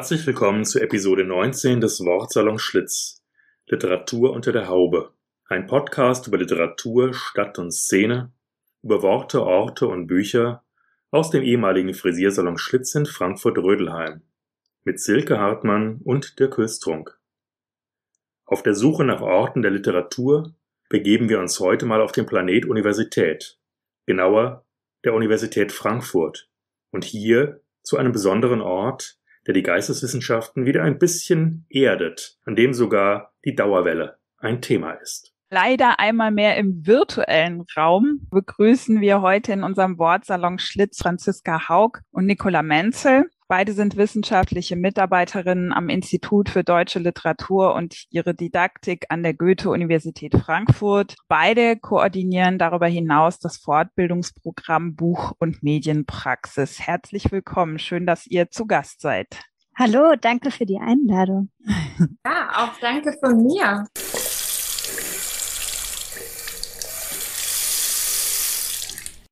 Herzlich willkommen zu Episode 19 des Wortsalon Schlitz. Literatur unter der Haube. Ein Podcast über Literatur, Stadt und Szene, über Worte, Orte und Bücher aus dem ehemaligen Frisiersalon Schlitz in Frankfurt-Rödelheim. Mit Silke Hartmann und Dirk Höstrunk. Auf der Suche nach Orten der Literatur begeben wir uns heute mal auf den Planet Universität. Genauer der Universität Frankfurt. Und hier zu einem besonderen Ort, der die Geisteswissenschaften wieder ein bisschen erdet, an dem sogar die Dauerwelle ein Thema ist. Leider einmal mehr im virtuellen Raum begrüßen wir heute in unserem Wortsalon Schlitz Franziska Haug und Nicola Menzel. Beide sind wissenschaftliche Mitarbeiterinnen am Institut für deutsche Literatur und ihre Didaktik an der Goethe-Universität Frankfurt. Beide koordinieren darüber hinaus das Fortbildungsprogramm Buch- und Medienpraxis. Herzlich willkommen. Schön, dass ihr zu Gast seid. Hallo, danke für die Einladung. Ja, auch danke von mir.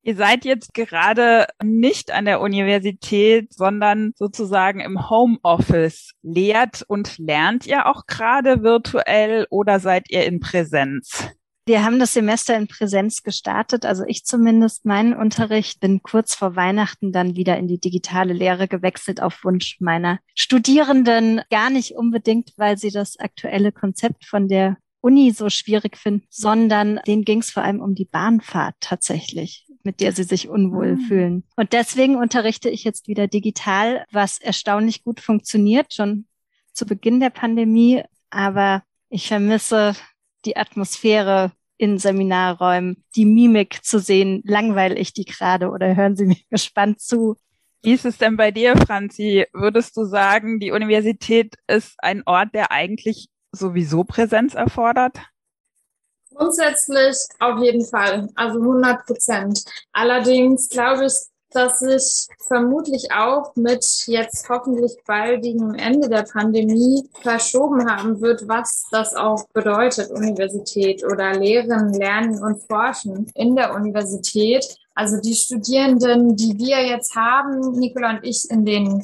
Ihr seid jetzt gerade nicht an der Universität, sondern sozusagen im Homeoffice. Lehrt und lernt ihr auch gerade virtuell oder seid ihr in Präsenz? Wir haben das Semester in Präsenz gestartet, also ich zumindest meinen Unterricht, bin kurz vor Weihnachten dann wieder in die digitale Lehre gewechselt auf Wunsch meiner Studierenden. Gar nicht unbedingt, weil sie das aktuelle Konzept von der Uni so schwierig finden, sondern denen ging es vor allem um die Bahnfahrt tatsächlich mit der sie sich unwohl mhm. fühlen. Und deswegen unterrichte ich jetzt wieder digital, was erstaunlich gut funktioniert, schon zu Beginn der Pandemie. Aber ich vermisse die Atmosphäre in Seminarräumen, die Mimik zu sehen. Langweile ich die gerade oder hören Sie mir gespannt zu? Wie ist es denn bei dir, Franzi? Würdest du sagen, die Universität ist ein Ort, der eigentlich sowieso Präsenz erfordert? Grundsätzlich auf jeden Fall, also 100 Prozent. Allerdings glaube ich, dass sich vermutlich auch mit jetzt hoffentlich baldigem Ende der Pandemie verschoben haben wird, was das auch bedeutet, Universität oder Lehren, Lernen und Forschen in der Universität. Also die Studierenden, die wir jetzt haben, Nicola und ich, in den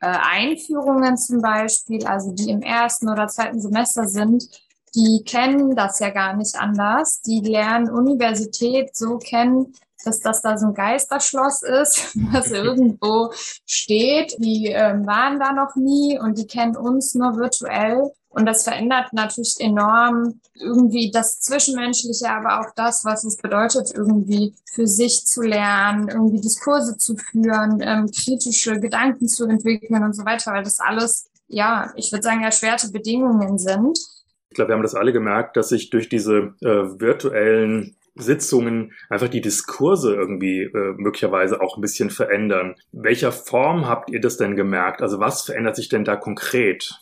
äh, Einführungen zum Beispiel, also die im ersten oder zweiten Semester sind, die kennen das ja gar nicht anders. Die lernen Universität so kennen, dass das da so ein Geisterschloss ist, das irgendwo steht. Die ähm, waren da noch nie und die kennen uns nur virtuell. Und das verändert natürlich enorm irgendwie das Zwischenmenschliche, aber auch das, was es bedeutet, irgendwie für sich zu lernen, irgendwie Diskurse zu führen, ähm, kritische Gedanken zu entwickeln und so weiter, weil das alles, ja, ich würde sagen, erschwerte Bedingungen sind. Ich glaube, wir haben das alle gemerkt, dass sich durch diese äh, virtuellen Sitzungen einfach die Diskurse irgendwie äh, möglicherweise auch ein bisschen verändern. Welcher Form habt ihr das denn gemerkt? Also was verändert sich denn da konkret?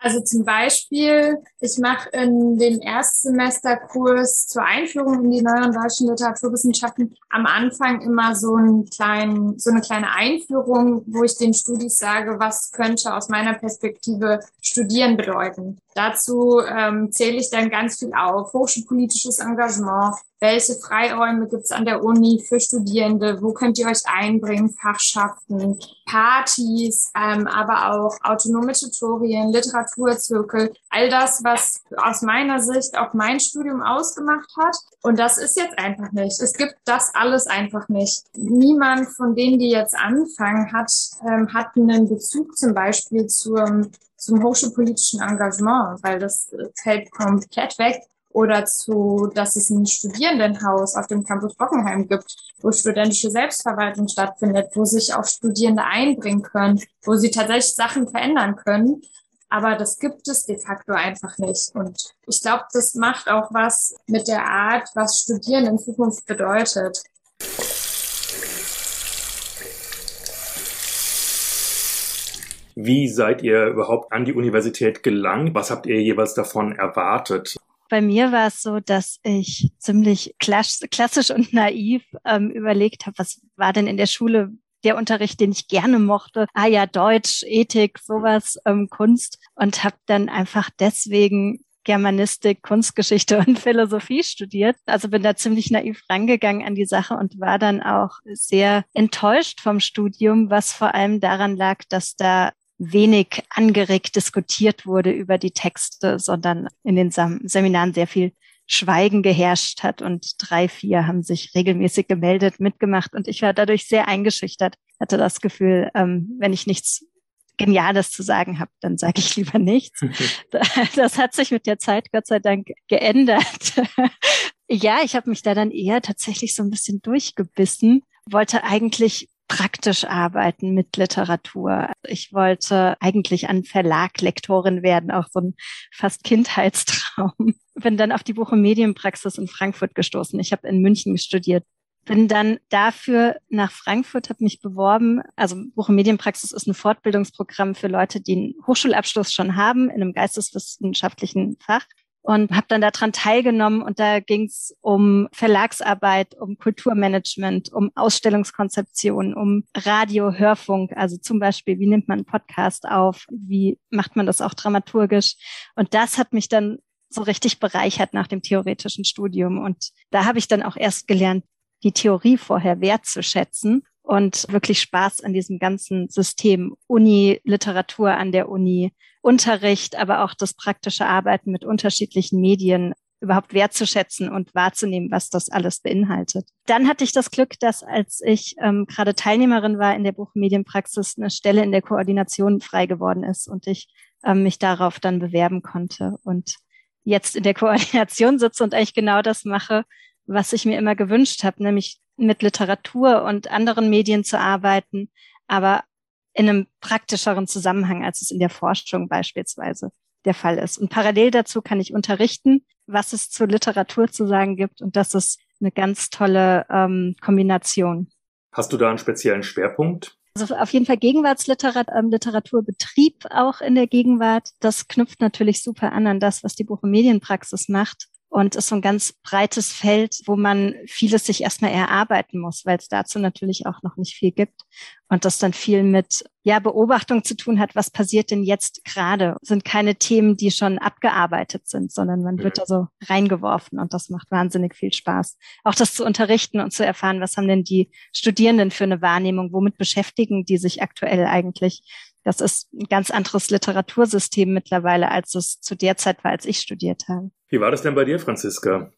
Also zum Beispiel, ich mache in dem Erstsemesterkurs zur Einführung in die neueren deutschen Literaturwissenschaften am Anfang immer so, einen kleinen, so eine kleine Einführung, wo ich den Studis sage, was könnte aus meiner Perspektive Studieren bedeuten. Dazu ähm, zähle ich dann ganz viel auf. Hochschulpolitisches Engagement, welche Freiräume gibt es an der Uni für Studierende? Wo könnt ihr euch einbringen? Fachschaften, Partys, ähm, aber auch autonome Tutorien, Literaturzirkel. All das, was aus meiner Sicht auch mein Studium ausgemacht hat. Und das ist jetzt einfach nicht. Es gibt das alles einfach nicht. Niemand von denen, die jetzt anfangen, hat, ähm, hat einen Bezug zum Beispiel zum zum hochschulpolitischen Engagement, weil das fällt komplett weg oder zu, dass es ein Studierendenhaus auf dem Campus Bockenheim gibt, wo studentische Selbstverwaltung stattfindet, wo sich auch Studierende einbringen können, wo sie tatsächlich Sachen verändern können. Aber das gibt es de facto einfach nicht. Und ich glaube, das macht auch was mit der Art, was Studieren in Zukunft bedeutet. Wie seid ihr überhaupt an die Universität gelangt? Was habt ihr jeweils davon erwartet? Bei mir war es so, dass ich ziemlich klassisch und naiv ähm, überlegt habe, was war denn in der Schule der Unterricht, den ich gerne mochte. Ah ja, Deutsch, Ethik, sowas, ähm, Kunst. Und habe dann einfach deswegen Germanistik, Kunstgeschichte und Philosophie studiert. Also bin da ziemlich naiv rangegangen an die Sache und war dann auch sehr enttäuscht vom Studium, was vor allem daran lag, dass da wenig angeregt diskutiert wurde über die Texte, sondern in den Seminaren sehr viel Schweigen geherrscht hat und drei, vier haben sich regelmäßig gemeldet, mitgemacht und ich war dadurch sehr eingeschüchtert, hatte das Gefühl, ähm, wenn ich nichts Geniales zu sagen habe, dann sage ich lieber nichts. Das hat sich mit der Zeit Gott sei Dank geändert. Ja, ich habe mich da dann eher tatsächlich so ein bisschen durchgebissen, wollte eigentlich praktisch arbeiten mit Literatur. Ich wollte eigentlich an Verlag Lektorin werden, auch so ein fast Kindheitstraum. Bin dann auf die Buch- und Medienpraxis in Frankfurt gestoßen. Ich habe in München studiert. Bin dann dafür nach Frankfurt, habe mich beworben. Also Buch- und Medienpraxis ist ein Fortbildungsprogramm für Leute, die einen Hochschulabschluss schon haben in einem geisteswissenschaftlichen Fach und habe dann daran teilgenommen und da ging es um Verlagsarbeit, um Kulturmanagement, um Ausstellungskonzeption, um Radio, Hörfunk, also zum Beispiel, wie nimmt man einen Podcast auf, wie macht man das auch dramaturgisch? Und das hat mich dann so richtig bereichert nach dem theoretischen Studium. Und da habe ich dann auch erst gelernt, die Theorie vorher wertzuschätzen und wirklich Spaß an diesem ganzen System Uni, Literatur an der Uni, Unterricht, aber auch das praktische Arbeiten mit unterschiedlichen Medien überhaupt wertzuschätzen und wahrzunehmen, was das alles beinhaltet. Dann hatte ich das Glück, dass als ich ähm, gerade Teilnehmerin war in der Buchmedienpraxis, eine Stelle in der Koordination frei geworden ist und ich ähm, mich darauf dann bewerben konnte und jetzt in der Koordination sitze und eigentlich genau das mache, was ich mir immer gewünscht habe, nämlich mit Literatur und anderen Medien zu arbeiten, aber in einem praktischeren Zusammenhang, als es in der Forschung beispielsweise der Fall ist. Und parallel dazu kann ich unterrichten, was es zur Literatur zu sagen gibt. Und das ist eine ganz tolle ähm, Kombination. Hast du da einen speziellen Schwerpunkt? Also auf jeden Fall Gegenwartsliteraturbetrieb ähm, auch in der Gegenwart. Das knüpft natürlich super an an das, was die Buch- und Medienpraxis macht und ist so ein ganz breites Feld, wo man vieles sich erstmal erarbeiten muss, weil es dazu natürlich auch noch nicht viel gibt und das dann viel mit ja Beobachtung zu tun hat, was passiert denn jetzt gerade? Sind keine Themen, die schon abgearbeitet sind, sondern man wird da so reingeworfen und das macht wahnsinnig viel Spaß. Auch das zu unterrichten und zu erfahren, was haben denn die Studierenden für eine Wahrnehmung, womit beschäftigen die sich aktuell eigentlich? Das ist ein ganz anderes Literatursystem mittlerweile, als es zu der Zeit war, als ich studiert habe. Wie war das denn bei dir, Franziska?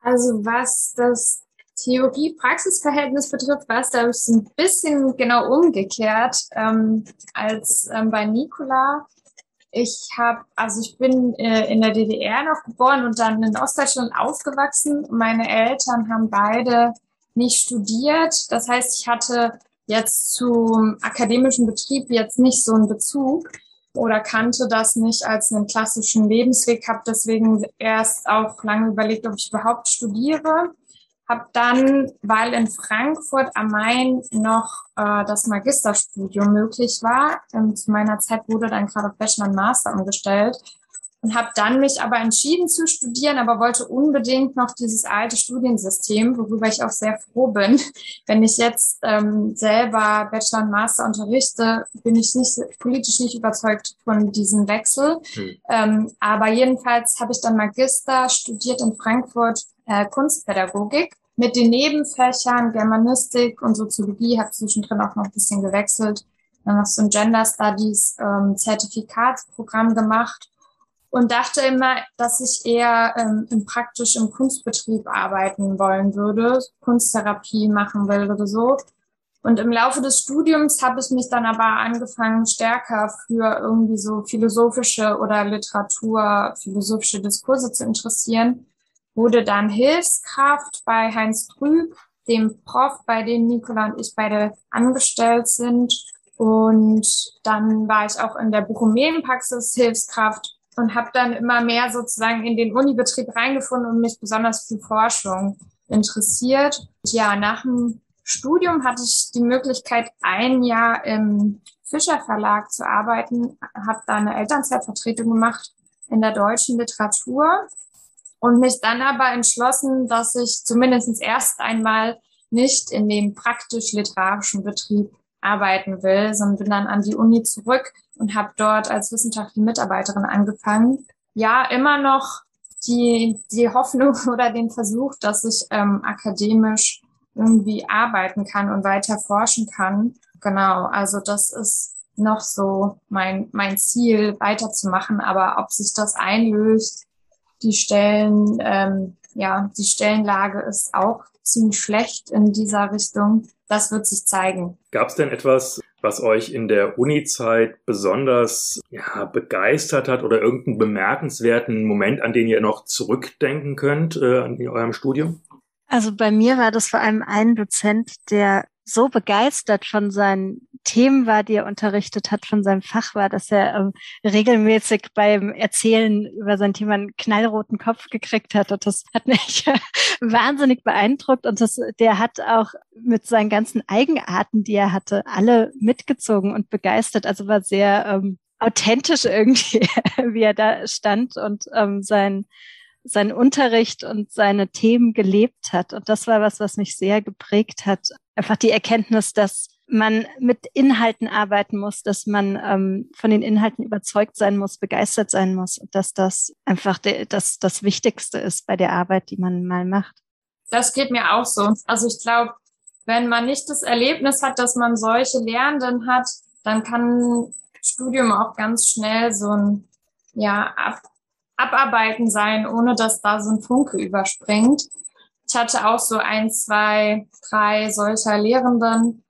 Also was das Theorie-Praxis-Verhältnis betrifft, war es da ein bisschen genau umgekehrt ähm, als ähm, bei Nicola. Ich habe, also ich bin äh, in der DDR noch geboren und dann in Ostdeutschland aufgewachsen. Meine Eltern haben beide nicht studiert. Das heißt, ich hatte jetzt zum akademischen Betrieb jetzt nicht so einen Bezug oder kannte das nicht als einen klassischen Lebensweg, habe deswegen erst auch lange überlegt, ob ich überhaupt studiere. Habe dann, weil in Frankfurt am Main noch äh, das Magisterstudium möglich war, ähm, zu meiner Zeit wurde dann gerade Bachelor und Master umgestellt, und habe dann mich aber entschieden zu studieren, aber wollte unbedingt noch dieses alte Studiensystem, worüber ich auch sehr froh bin. Wenn ich jetzt ähm, selber Bachelor und Master unterrichte, bin ich nicht politisch nicht überzeugt von diesem Wechsel. Hm. Ähm, aber jedenfalls habe ich dann Magister studiert in Frankfurt äh, Kunstpädagogik mit den Nebenfächern Germanistik und Soziologie, habe zwischendrin auch noch ein bisschen gewechselt. Dann noch so ein Gender Studies ähm, Zertifikatsprogramm gemacht und dachte immer, dass ich eher ähm, im praktisch im Kunstbetrieb arbeiten wollen würde, Kunsttherapie machen will oder so. Und im Laufe des Studiums habe ich mich dann aber angefangen, stärker für irgendwie so philosophische oder Literatur, philosophische Diskurse zu interessieren. Wurde dann Hilfskraft bei Heinz Trüb, dem Prof, bei dem Nicola und ich beide angestellt sind. Und dann war ich auch in der Buchomelenpraxis Hilfskraft und habe dann immer mehr sozusagen in den Unibetrieb reingefunden und mich besonders für Forschung interessiert. Ja, nach dem Studium hatte ich die Möglichkeit, ein Jahr im Fischer Verlag zu arbeiten, habe da eine Elternzeitvertretung gemacht in der deutschen Literatur und mich dann aber entschlossen, dass ich zumindest erst einmal nicht in dem praktisch-literarischen Betrieb arbeiten will, sondern bin dann an die Uni zurück und habe dort als wissenschaftliche Mitarbeiterin angefangen. Ja, immer noch die, die Hoffnung oder den Versuch, dass ich ähm, akademisch irgendwie arbeiten kann und weiter forschen kann. Genau, also das ist noch so mein, mein Ziel, weiterzumachen. Aber ob sich das einlöst, die Stellen, ähm, ja, die Stellenlage ist auch ziemlich schlecht in dieser Richtung. Das wird sich zeigen. Gab es denn etwas, was euch in der Uni-Zeit besonders ja, begeistert hat oder irgendeinen bemerkenswerten Moment, an den ihr noch zurückdenken könnt äh, in eurem Studium? Also bei mir war das vor allem ein Dozent, der so begeistert von seinen Themen war, die er unterrichtet hat, von seinem Fach war, dass er ähm, regelmäßig beim Erzählen über sein Thema einen knallroten Kopf gekriegt hat. Und das hat mich wahnsinnig beeindruckt. Und das, der hat auch mit seinen ganzen Eigenarten, die er hatte, alle mitgezogen und begeistert. Also war sehr ähm, authentisch irgendwie, wie er da stand und ähm, sein seinen Unterricht und seine Themen gelebt hat. Und das war was, was mich sehr geprägt hat. Einfach die Erkenntnis, dass man mit Inhalten arbeiten muss, dass man ähm, von den Inhalten überzeugt sein muss, begeistert sein muss und dass das einfach de, das, das Wichtigste ist bei der Arbeit, die man mal macht. Das geht mir auch so. Also ich glaube, wenn man nicht das Erlebnis hat, dass man solche Lehrenden hat, dann kann Studium auch ganz schnell so ein ja, ab, Abarbeiten sein, ohne dass da so ein Funke überspringt. Ich hatte auch so ein, zwei, drei solcher Lehrenden.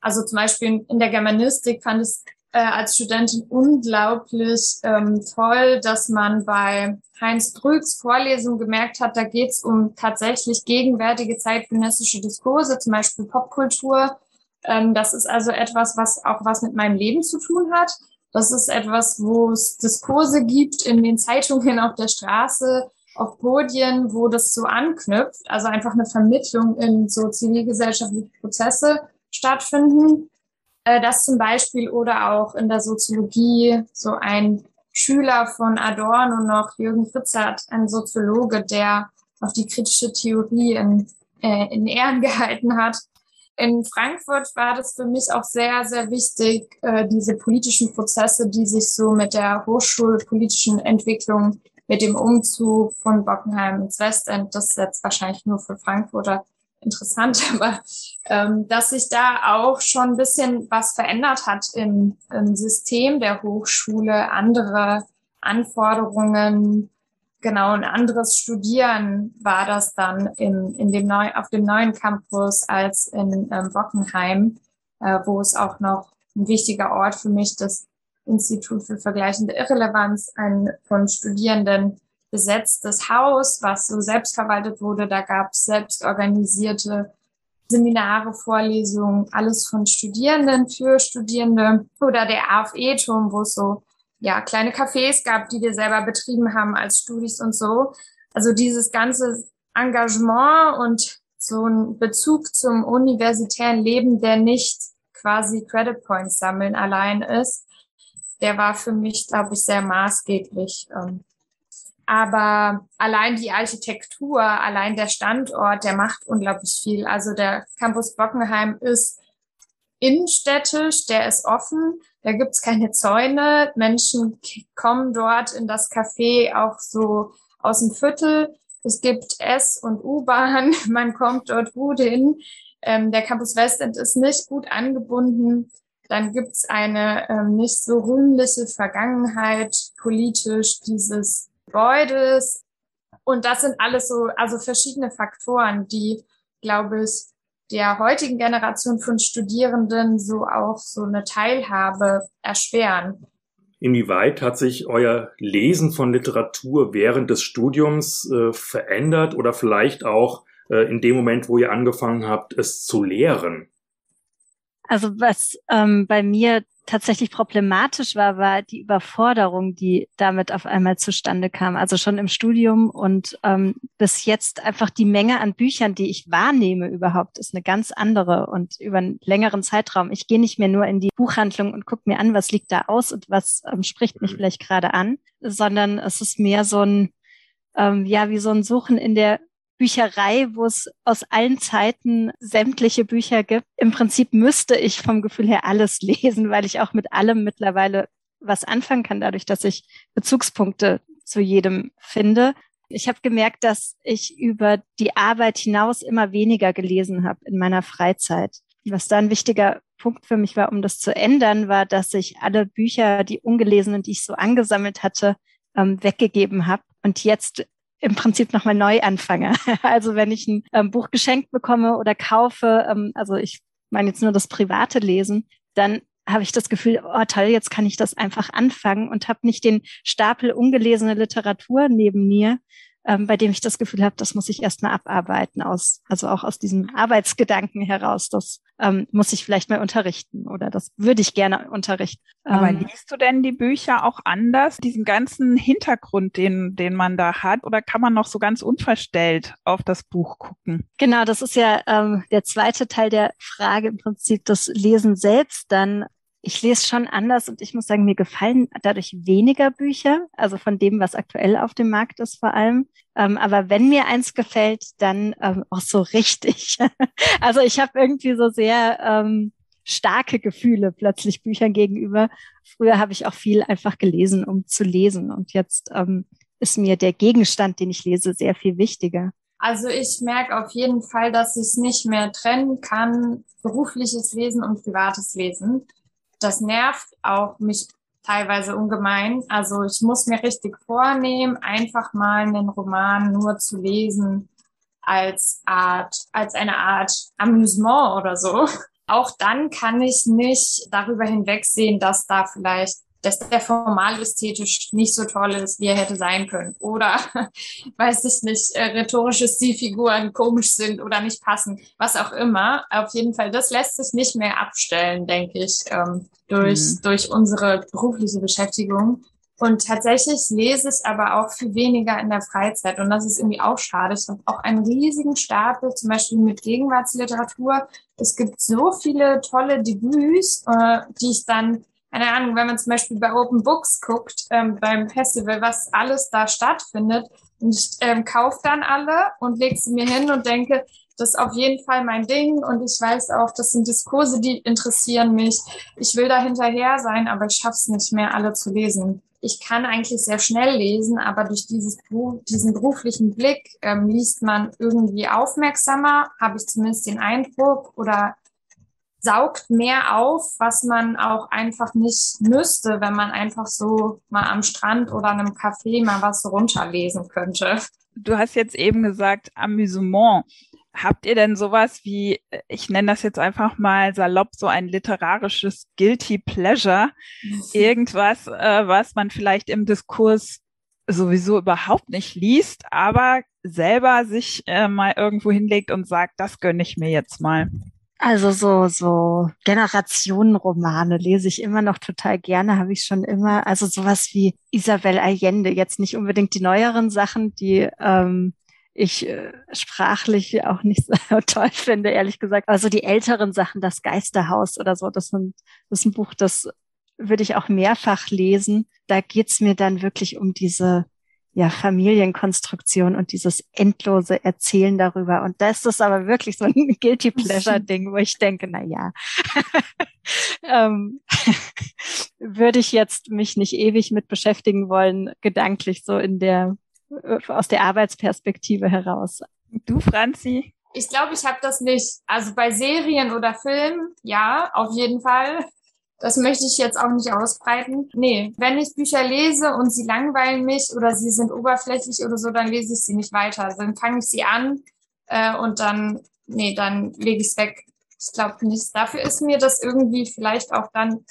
Also zum Beispiel in der Germanistik fand ich äh, als Studentin unglaublich ähm, toll, dass man bei Heinz Drügs Vorlesung gemerkt hat, da geht es um tatsächlich gegenwärtige zeitgenössische Diskurse, zum Beispiel Popkultur. Ähm, das ist also etwas, was auch was mit meinem Leben zu tun hat. Das ist etwas, wo es Diskurse gibt in den Zeitungen auf der Straße, auf Podien, wo das so anknüpft, also einfach eine Vermittlung in so zivilgesellschaftliche Prozesse stattfinden. Äh, das zum Beispiel oder auch in der Soziologie. So ein Schüler von Adorno noch, Jürgen Fritzert, ein Soziologe, der auf die kritische Theorie in, äh, in Ehren gehalten hat, in Frankfurt war das für mich auch sehr, sehr wichtig, äh, diese politischen Prozesse, die sich so mit der hochschulpolitischen Entwicklung, mit dem Umzug von Bockenheim ins Westend, das ist jetzt wahrscheinlich nur für Frankfurter interessant, aber ähm, dass sich da auch schon ein bisschen was verändert hat im, im System der Hochschule, andere Anforderungen, genau ein anderes Studieren war das dann in, in dem neu, auf dem neuen Campus als in ähm, Bockenheim, äh, wo es auch noch ein wichtiger Ort für mich, das Institut für vergleichende Irrelevanz, ein von Studierenden besetztes Haus, was so selbstverwaltet wurde. Da gab es selbst organisierte Seminare, Vorlesungen, alles von Studierenden für Studierende oder der AFE-Turm, wo es so ja, kleine Cafés gab, die wir selber betrieben haben als Studis und so. Also dieses ganze Engagement und so ein Bezug zum universitären Leben, der nicht quasi Credit Points sammeln allein ist, der war für mich, glaube ich, sehr maßgeblich. Ähm. Aber allein die Architektur, allein der Standort, der macht unglaublich viel. Also der Campus Bockenheim ist innenstädtisch, der ist offen, da gibt's keine Zäune. Menschen kommen dort in das Café auch so aus dem Viertel. Es gibt S- und U-Bahn, man kommt dort gut hin. Ähm, der Campus Westend ist nicht gut angebunden. Dann gibt's eine ähm, nicht so rühmliche Vergangenheit politisch dieses Gebäudes. Und das sind alles so, also verschiedene Faktoren, die, glaube ich, der heutigen Generation von Studierenden so auch so eine Teilhabe erschweren. Inwieweit hat sich euer Lesen von Literatur während des Studiums äh, verändert oder vielleicht auch äh, in dem Moment, wo ihr angefangen habt, es zu lehren? Also was ähm, bei mir tatsächlich problematisch war, war die Überforderung, die damit auf einmal zustande kam. Also schon im Studium und ähm, bis jetzt einfach die Menge an Büchern, die ich wahrnehme überhaupt, ist eine ganz andere und über einen längeren Zeitraum. Ich gehe nicht mehr nur in die Buchhandlung und gucke mir an, was liegt da aus und was ähm, spricht mich mhm. vielleicht gerade an, sondern es ist mehr so ein, ähm, ja, wie so ein Suchen in der Bücherei, wo es aus allen Zeiten sämtliche Bücher gibt. Im Prinzip müsste ich vom Gefühl her alles lesen, weil ich auch mit allem mittlerweile was anfangen kann, dadurch, dass ich Bezugspunkte zu jedem finde. Ich habe gemerkt, dass ich über die Arbeit hinaus immer weniger gelesen habe in meiner Freizeit. Was da ein wichtiger Punkt für mich war, um das zu ändern, war, dass ich alle Bücher, die ungelesenen, die ich so angesammelt hatte, ähm, weggegeben habe und jetzt im Prinzip nochmal neu anfange. Also wenn ich ein ähm, Buch geschenkt bekomme oder kaufe, ähm, also ich meine jetzt nur das private Lesen, dann habe ich das Gefühl, oh toll, jetzt kann ich das einfach anfangen und habe nicht den Stapel ungelesene Literatur neben mir, ähm, bei dem ich das Gefühl habe, das muss ich erstmal abarbeiten, aus, also auch aus diesem Arbeitsgedanken heraus. Das ähm, muss ich vielleicht mal unterrichten oder das würde ich gerne unterrichten. Aber ähm, liest du denn die Bücher auch anders, diesen ganzen Hintergrund, den, den man da hat, oder kann man noch so ganz unverstellt auf das Buch gucken? Genau, das ist ja ähm, der zweite Teil der Frage im Prinzip, das Lesen selbst dann ich lese schon anders und ich muss sagen, mir gefallen dadurch weniger Bücher, also von dem, was aktuell auf dem Markt ist vor allem. Ähm, aber wenn mir eins gefällt, dann ähm, auch so richtig. also ich habe irgendwie so sehr ähm, starke Gefühle plötzlich Büchern gegenüber. Früher habe ich auch viel einfach gelesen, um zu lesen. Und jetzt ähm, ist mir der Gegenstand, den ich lese, sehr viel wichtiger. Also ich merke auf jeden Fall, dass ich es nicht mehr trennen kann, berufliches Lesen und privates Lesen das nervt auch mich teilweise ungemein. Also ich muss mir richtig vornehmen, einfach mal einen Roman nur zu lesen als Art, als eine Art Amüsement oder so. Auch dann kann ich nicht darüber hinwegsehen, dass da vielleicht dass der formal ästhetisch nicht so toll ist, wie er hätte sein können. Oder, weiß ich nicht, äh, rhetorische Stilfiguren komisch sind oder nicht passen, was auch immer. Auf jeden Fall, das lässt sich nicht mehr abstellen, denke ich, ähm, durch, mhm. durch unsere berufliche Beschäftigung. Und tatsächlich lese ich aber auch viel weniger in der Freizeit. Und das ist irgendwie auch schade. Ich habe auch einen riesigen Stapel, zum Beispiel mit Gegenwartsliteratur. Es gibt so viele tolle Debüts, äh, die ich dann keine Ahnung, wenn man zum Beispiel bei Open Books guckt, ähm, beim Festival, was alles da stattfindet, und ich ähm, kaufe dann alle und lege sie mir hin und denke, das ist auf jeden Fall mein Ding und ich weiß auch, das sind Diskurse, die interessieren mich. Ich will da hinterher sein, aber ich schaff's nicht mehr, alle zu lesen. Ich kann eigentlich sehr schnell lesen, aber durch dieses diesen beruflichen Blick ähm, liest man irgendwie aufmerksamer, habe ich zumindest den Eindruck, oder saugt mehr auf, was man auch einfach nicht müsste, wenn man einfach so mal am Strand oder einem Café mal was runterlesen könnte. Du hast jetzt eben gesagt, Amüsement. Habt ihr denn sowas wie, ich nenne das jetzt einfach mal salopp, so ein literarisches Guilty Pleasure? Irgendwas, äh, was man vielleicht im Diskurs sowieso überhaupt nicht liest, aber selber sich äh, mal irgendwo hinlegt und sagt, das gönne ich mir jetzt mal. Also so, so Generationenromane lese ich immer noch total gerne, habe ich schon immer. Also sowas wie Isabel Allende, jetzt nicht unbedingt die neueren Sachen, die ähm, ich äh, sprachlich auch nicht so toll finde, ehrlich gesagt. Also die älteren Sachen, das Geisterhaus oder so, das, sind, das ist ein Buch, das würde ich auch mehrfach lesen. Da geht's mir dann wirklich um diese ja, Familienkonstruktion und dieses endlose Erzählen darüber. Und das ist aber wirklich so ein Guilty Pleasure-Ding, wo ich denke, na ja, ähm, würde ich jetzt mich nicht ewig mit beschäftigen wollen, gedanklich so in der, äh, aus der Arbeitsperspektive heraus. Du, Franzi? Ich glaube, ich habe das nicht. Also bei Serien oder Filmen, ja, auf jeden Fall. Das möchte ich jetzt auch nicht ausbreiten. Nee, wenn ich Bücher lese und sie langweilen mich oder sie sind oberflächlich oder so, dann lese ich sie nicht weiter. Dann fange ich sie an äh, und dann, nee, dann lege ich es weg. Ich glaube nicht. Dafür ist mir das irgendwie vielleicht auch dann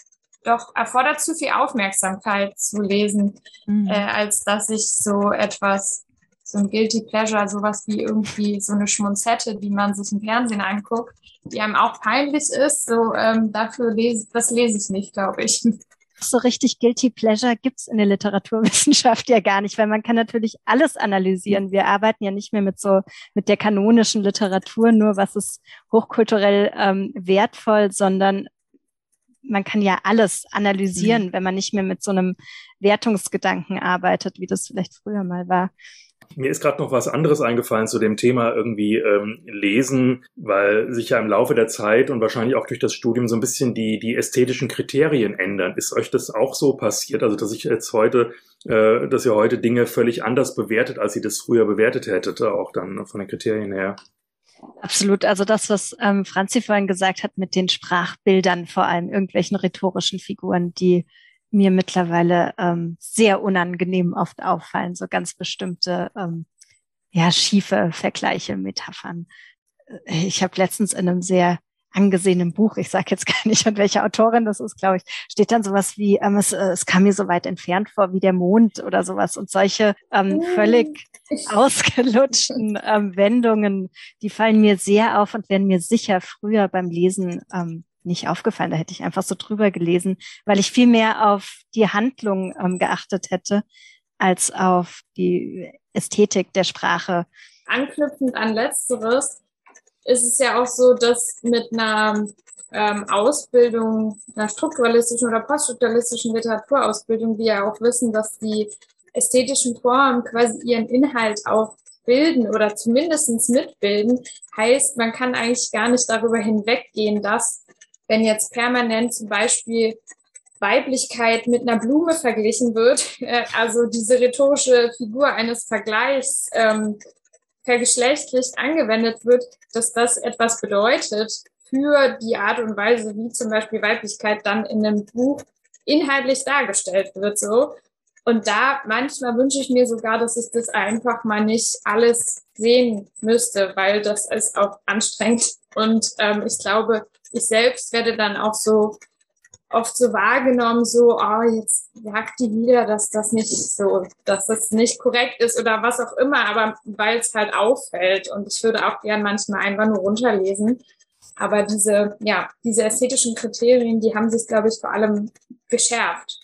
doch erfordert zu viel Aufmerksamkeit zu lesen, mhm. äh, als dass ich so etwas so ein Guilty Pleasure, sowas wie irgendwie so eine Schmonzette, die man sich im Fernsehen anguckt, die einem auch peinlich ist. So ähm, dafür lese das lese ich nicht, glaube ich. So richtig Guilty Pleasure gibt's in der Literaturwissenschaft ja gar nicht, weil man kann natürlich alles analysieren. Wir arbeiten ja nicht mehr mit so mit der kanonischen Literatur, nur was ist hochkulturell ähm, wertvoll, sondern man kann ja alles analysieren, mhm. wenn man nicht mehr mit so einem Wertungsgedanken arbeitet, wie das vielleicht früher mal war. Mir ist gerade noch was anderes eingefallen zu dem Thema irgendwie ähm, Lesen, weil sich ja im Laufe der Zeit und wahrscheinlich auch durch das Studium so ein bisschen die, die ästhetischen Kriterien ändern. Ist euch das auch so passiert? Also, dass ich jetzt heute, äh, dass ihr heute Dinge völlig anders bewertet, als ihr das früher bewertet hättet, auch dann von den Kriterien her? Absolut. Also das, was ähm, Franzi vorhin gesagt hat mit den Sprachbildern, vor allem irgendwelchen rhetorischen Figuren, die mir mittlerweile ähm, sehr unangenehm oft auffallen, so ganz bestimmte ähm, ja schiefe Vergleiche, Metaphern. Äh, ich habe letztens in einem sehr angesehenen Buch, ich sage jetzt gar nicht, an welcher Autorin das ist, glaube ich, steht dann sowas wie, ähm, es, äh, es kam mir so weit entfernt vor wie der Mond oder sowas und solche ähm, völlig ausgelutschten ähm, Wendungen, die fallen mir sehr auf und werden mir sicher früher beim Lesen ähm, nicht aufgefallen. Da hätte ich einfach so drüber gelesen, weil ich viel mehr auf die Handlung ähm, geachtet hätte, als auf die Ästhetik der Sprache. Anknüpfend an letzteres ist es ja auch so, dass mit einer ähm, Ausbildung, einer strukturalistischen oder poststrukturalistischen Literaturausbildung, wir ja auch wissen, dass die ästhetischen Formen quasi ihren Inhalt auch bilden oder zumindestens mitbilden, heißt, man kann eigentlich gar nicht darüber hinweggehen, dass wenn jetzt permanent zum Beispiel Weiblichkeit mit einer Blume verglichen wird, äh, also diese rhetorische Figur eines Vergleichs ähm, vergeschlechtlicht angewendet wird, dass das etwas bedeutet für die Art und Weise, wie zum Beispiel Weiblichkeit dann in einem Buch inhaltlich dargestellt wird, so. Und da manchmal wünsche ich mir sogar, dass ich das einfach mal nicht alles sehen müsste, weil das ist auch anstrengend. Und ähm, ich glaube, ich selbst werde dann auch so oft so wahrgenommen, so, oh, jetzt sagt die wieder, dass das nicht so, dass das nicht korrekt ist oder was auch immer, aber weil es halt auffällt und ich würde auch gern manchmal einfach nur runterlesen. Aber diese, ja, diese ästhetischen Kriterien, die haben sich, glaube ich, vor allem geschärft.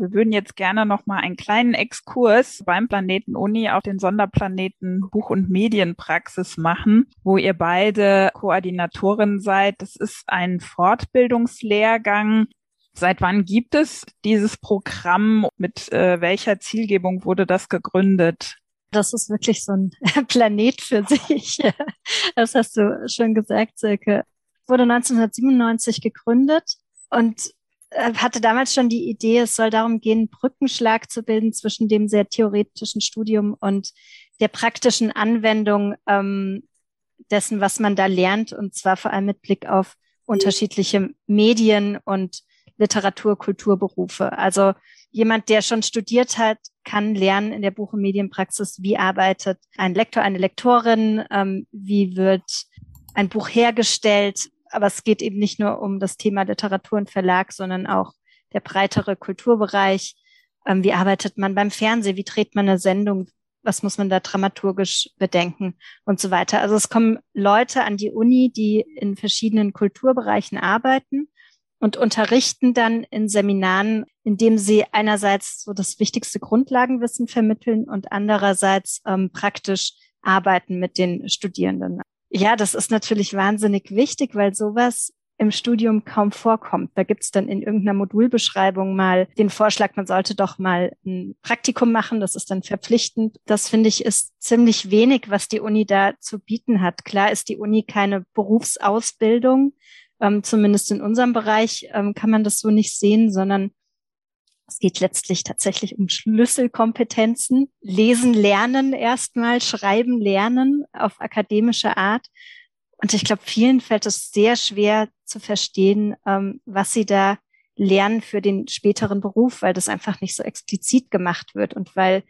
Wir würden jetzt gerne noch mal einen kleinen Exkurs beim Planeten Uni auf den Sonderplaneten Buch- und Medienpraxis machen, wo ihr beide Koordinatorin seid. Das ist ein Fortbildungslehrgang. Seit wann gibt es dieses Programm? Mit äh, welcher Zielgebung wurde das gegründet? Das ist wirklich so ein Planet für sich. Das hast du schon gesagt, Silke. Wurde 1997 gegründet und hatte damals schon die Idee, es soll darum gehen, Brückenschlag zu bilden zwischen dem sehr theoretischen Studium und der praktischen Anwendung ähm, dessen, was man da lernt, und zwar vor allem mit Blick auf unterschiedliche Medien und Literatur, Kulturberufe. Also jemand, der schon studiert hat, kann lernen in der Buch- und Medienpraxis, wie arbeitet ein Lektor, eine Lektorin, ähm, wie wird ein Buch hergestellt, aber es geht eben nicht nur um das Thema Literatur und Verlag, sondern auch der breitere Kulturbereich. Ähm, wie arbeitet man beim Fernsehen? Wie dreht man eine Sendung? Was muss man da dramaturgisch bedenken und so weiter? Also es kommen Leute an die Uni, die in verschiedenen Kulturbereichen arbeiten und unterrichten dann in Seminaren, indem sie einerseits so das wichtigste Grundlagenwissen vermitteln und andererseits ähm, praktisch arbeiten mit den Studierenden. Ja, das ist natürlich wahnsinnig wichtig, weil sowas im Studium kaum vorkommt. Da gibt's dann in irgendeiner Modulbeschreibung mal den Vorschlag, man sollte doch mal ein Praktikum machen. Das ist dann verpflichtend. Das finde ich ist ziemlich wenig, was die Uni da zu bieten hat. Klar ist die Uni keine Berufsausbildung. Ähm, zumindest in unserem Bereich ähm, kann man das so nicht sehen, sondern es geht letztlich tatsächlich um Schlüsselkompetenzen. Lesen, lernen erstmal, schreiben, lernen auf akademische Art. Und ich glaube, vielen fällt es sehr schwer zu verstehen, ähm, was sie da lernen für den späteren Beruf, weil das einfach nicht so explizit gemacht wird und weil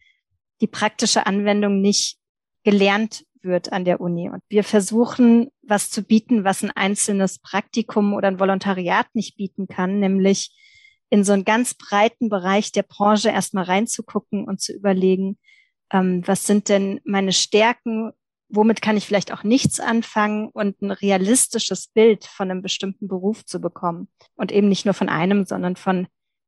die praktische Anwendung nicht gelernt wird an der Uni. Und wir versuchen, was zu bieten, was ein einzelnes Praktikum oder ein Volontariat nicht bieten kann, nämlich in so einen ganz breiten Bereich der Branche erstmal reinzugucken und zu überlegen, ähm, was sind denn meine Stärken, womit kann ich vielleicht auch nichts anfangen und ein realistisches Bild von einem bestimmten Beruf zu bekommen. Und eben nicht nur von einem, sondern von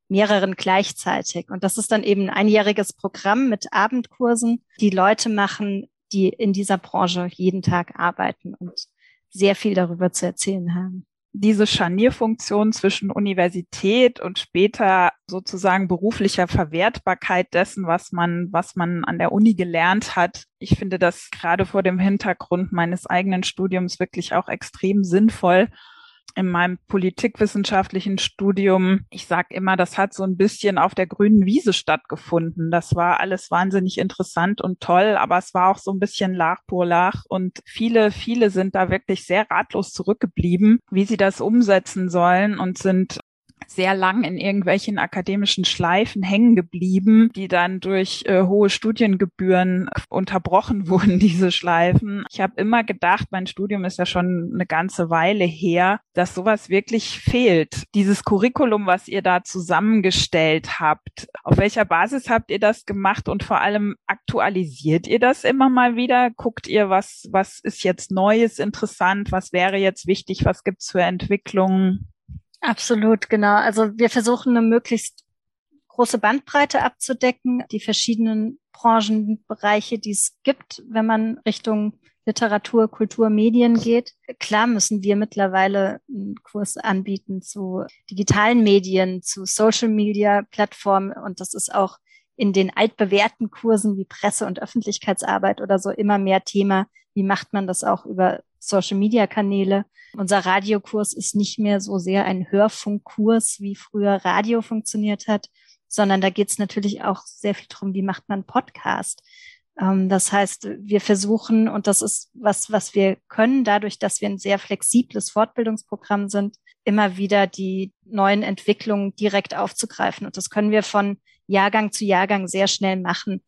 mehreren gleichzeitig. Und das ist dann eben ein einjähriges Programm mit Abendkursen, die Leute machen, die in dieser Branche jeden Tag arbeiten und sehr viel darüber zu erzählen haben diese Scharnierfunktion zwischen Universität und später sozusagen beruflicher Verwertbarkeit dessen, was man, was man an der Uni gelernt hat. Ich finde das gerade vor dem Hintergrund meines eigenen Studiums wirklich auch extrem sinnvoll, in meinem politikwissenschaftlichen Studium, ich sage immer, das hat so ein bisschen auf der grünen Wiese stattgefunden. Das war alles wahnsinnig interessant und toll, aber es war auch so ein bisschen lach pur lach und viele, viele sind da wirklich sehr ratlos zurückgeblieben, wie sie das umsetzen sollen und sind sehr lang in irgendwelchen akademischen Schleifen hängen geblieben, die dann durch äh, hohe Studiengebühren unterbrochen wurden, diese Schleifen. Ich habe immer gedacht, mein Studium ist ja schon eine ganze Weile her, dass sowas wirklich fehlt. Dieses Curriculum, was ihr da zusammengestellt habt, auf welcher Basis habt ihr das gemacht und vor allem aktualisiert ihr das immer mal wieder? Guckt ihr, was, was ist jetzt Neues, interessant, was wäre jetzt wichtig, was gibt's für Entwicklungen? Absolut, genau. Also wir versuchen eine möglichst große Bandbreite abzudecken, die verschiedenen Branchenbereiche, die es gibt, wenn man Richtung Literatur, Kultur, Medien geht. Klar müssen wir mittlerweile einen Kurs anbieten zu digitalen Medien, zu Social Media Plattformen und das ist auch in den altbewährten Kursen wie Presse- und Öffentlichkeitsarbeit oder so immer mehr Thema. Wie macht man das auch über Social Media Kanäle? Unser Radiokurs ist nicht mehr so sehr ein Hörfunkkurs, wie früher Radio funktioniert hat, sondern da geht es natürlich auch sehr viel drum, wie macht man Podcast. Ähm, das heißt, wir versuchen, und das ist was, was wir können, dadurch, dass wir ein sehr flexibles Fortbildungsprogramm sind, immer wieder die neuen Entwicklungen direkt aufzugreifen. Und das können wir von Jahrgang zu Jahrgang sehr schnell machen.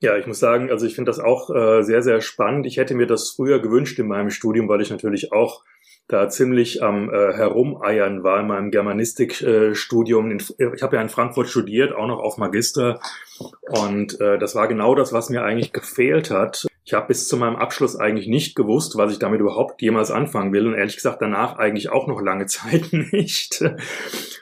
Ja, ich muss sagen, also ich finde das auch äh, sehr, sehr spannend. Ich hätte mir das früher gewünscht in meinem Studium, weil ich natürlich auch da ziemlich am äh, Herumeiern war in meinem Germanistikstudium. Äh, ich habe ja in Frankfurt studiert, auch noch auf Magister. Und äh, das war genau das, was mir eigentlich gefehlt hat. Ich habe bis zu meinem Abschluss eigentlich nicht gewusst, was ich damit überhaupt jemals anfangen will. Und ehrlich gesagt, danach eigentlich auch noch lange Zeit nicht.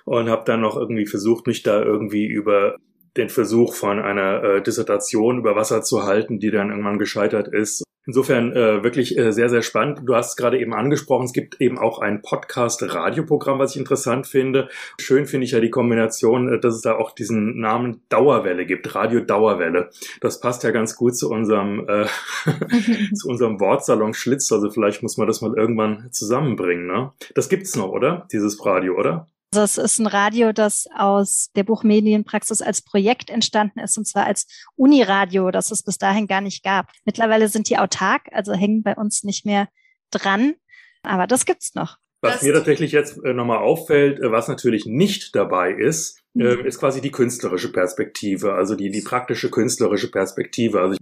Und habe dann noch irgendwie versucht, mich da irgendwie über den Versuch von einer äh, Dissertation über Wasser zu halten, die dann irgendwann gescheitert ist. Insofern äh, wirklich äh, sehr, sehr spannend. Du hast es gerade eben angesprochen, es gibt eben auch ein Podcast-Radioprogramm, was ich interessant finde. Schön finde ich ja die Kombination, äh, dass es da auch diesen Namen Dauerwelle gibt, Radio Dauerwelle. Das passt ja ganz gut zu unserem, äh, zu unserem Wortsalon Schlitz. Also vielleicht muss man das mal irgendwann zusammenbringen. Ne? Das gibt's noch, oder? Dieses Radio, oder? Also es ist ein Radio, das aus der Buchmedienpraxis als Projekt entstanden ist, und zwar als Uniradio, das es bis dahin gar nicht gab. Mittlerweile sind die autark, also hängen bei uns nicht mehr dran, aber das gibt's noch. Was mir tatsächlich jetzt äh, nochmal auffällt, äh, was natürlich nicht dabei ist, mhm. äh, ist quasi die künstlerische Perspektive, also die, die praktische künstlerische Perspektive. Also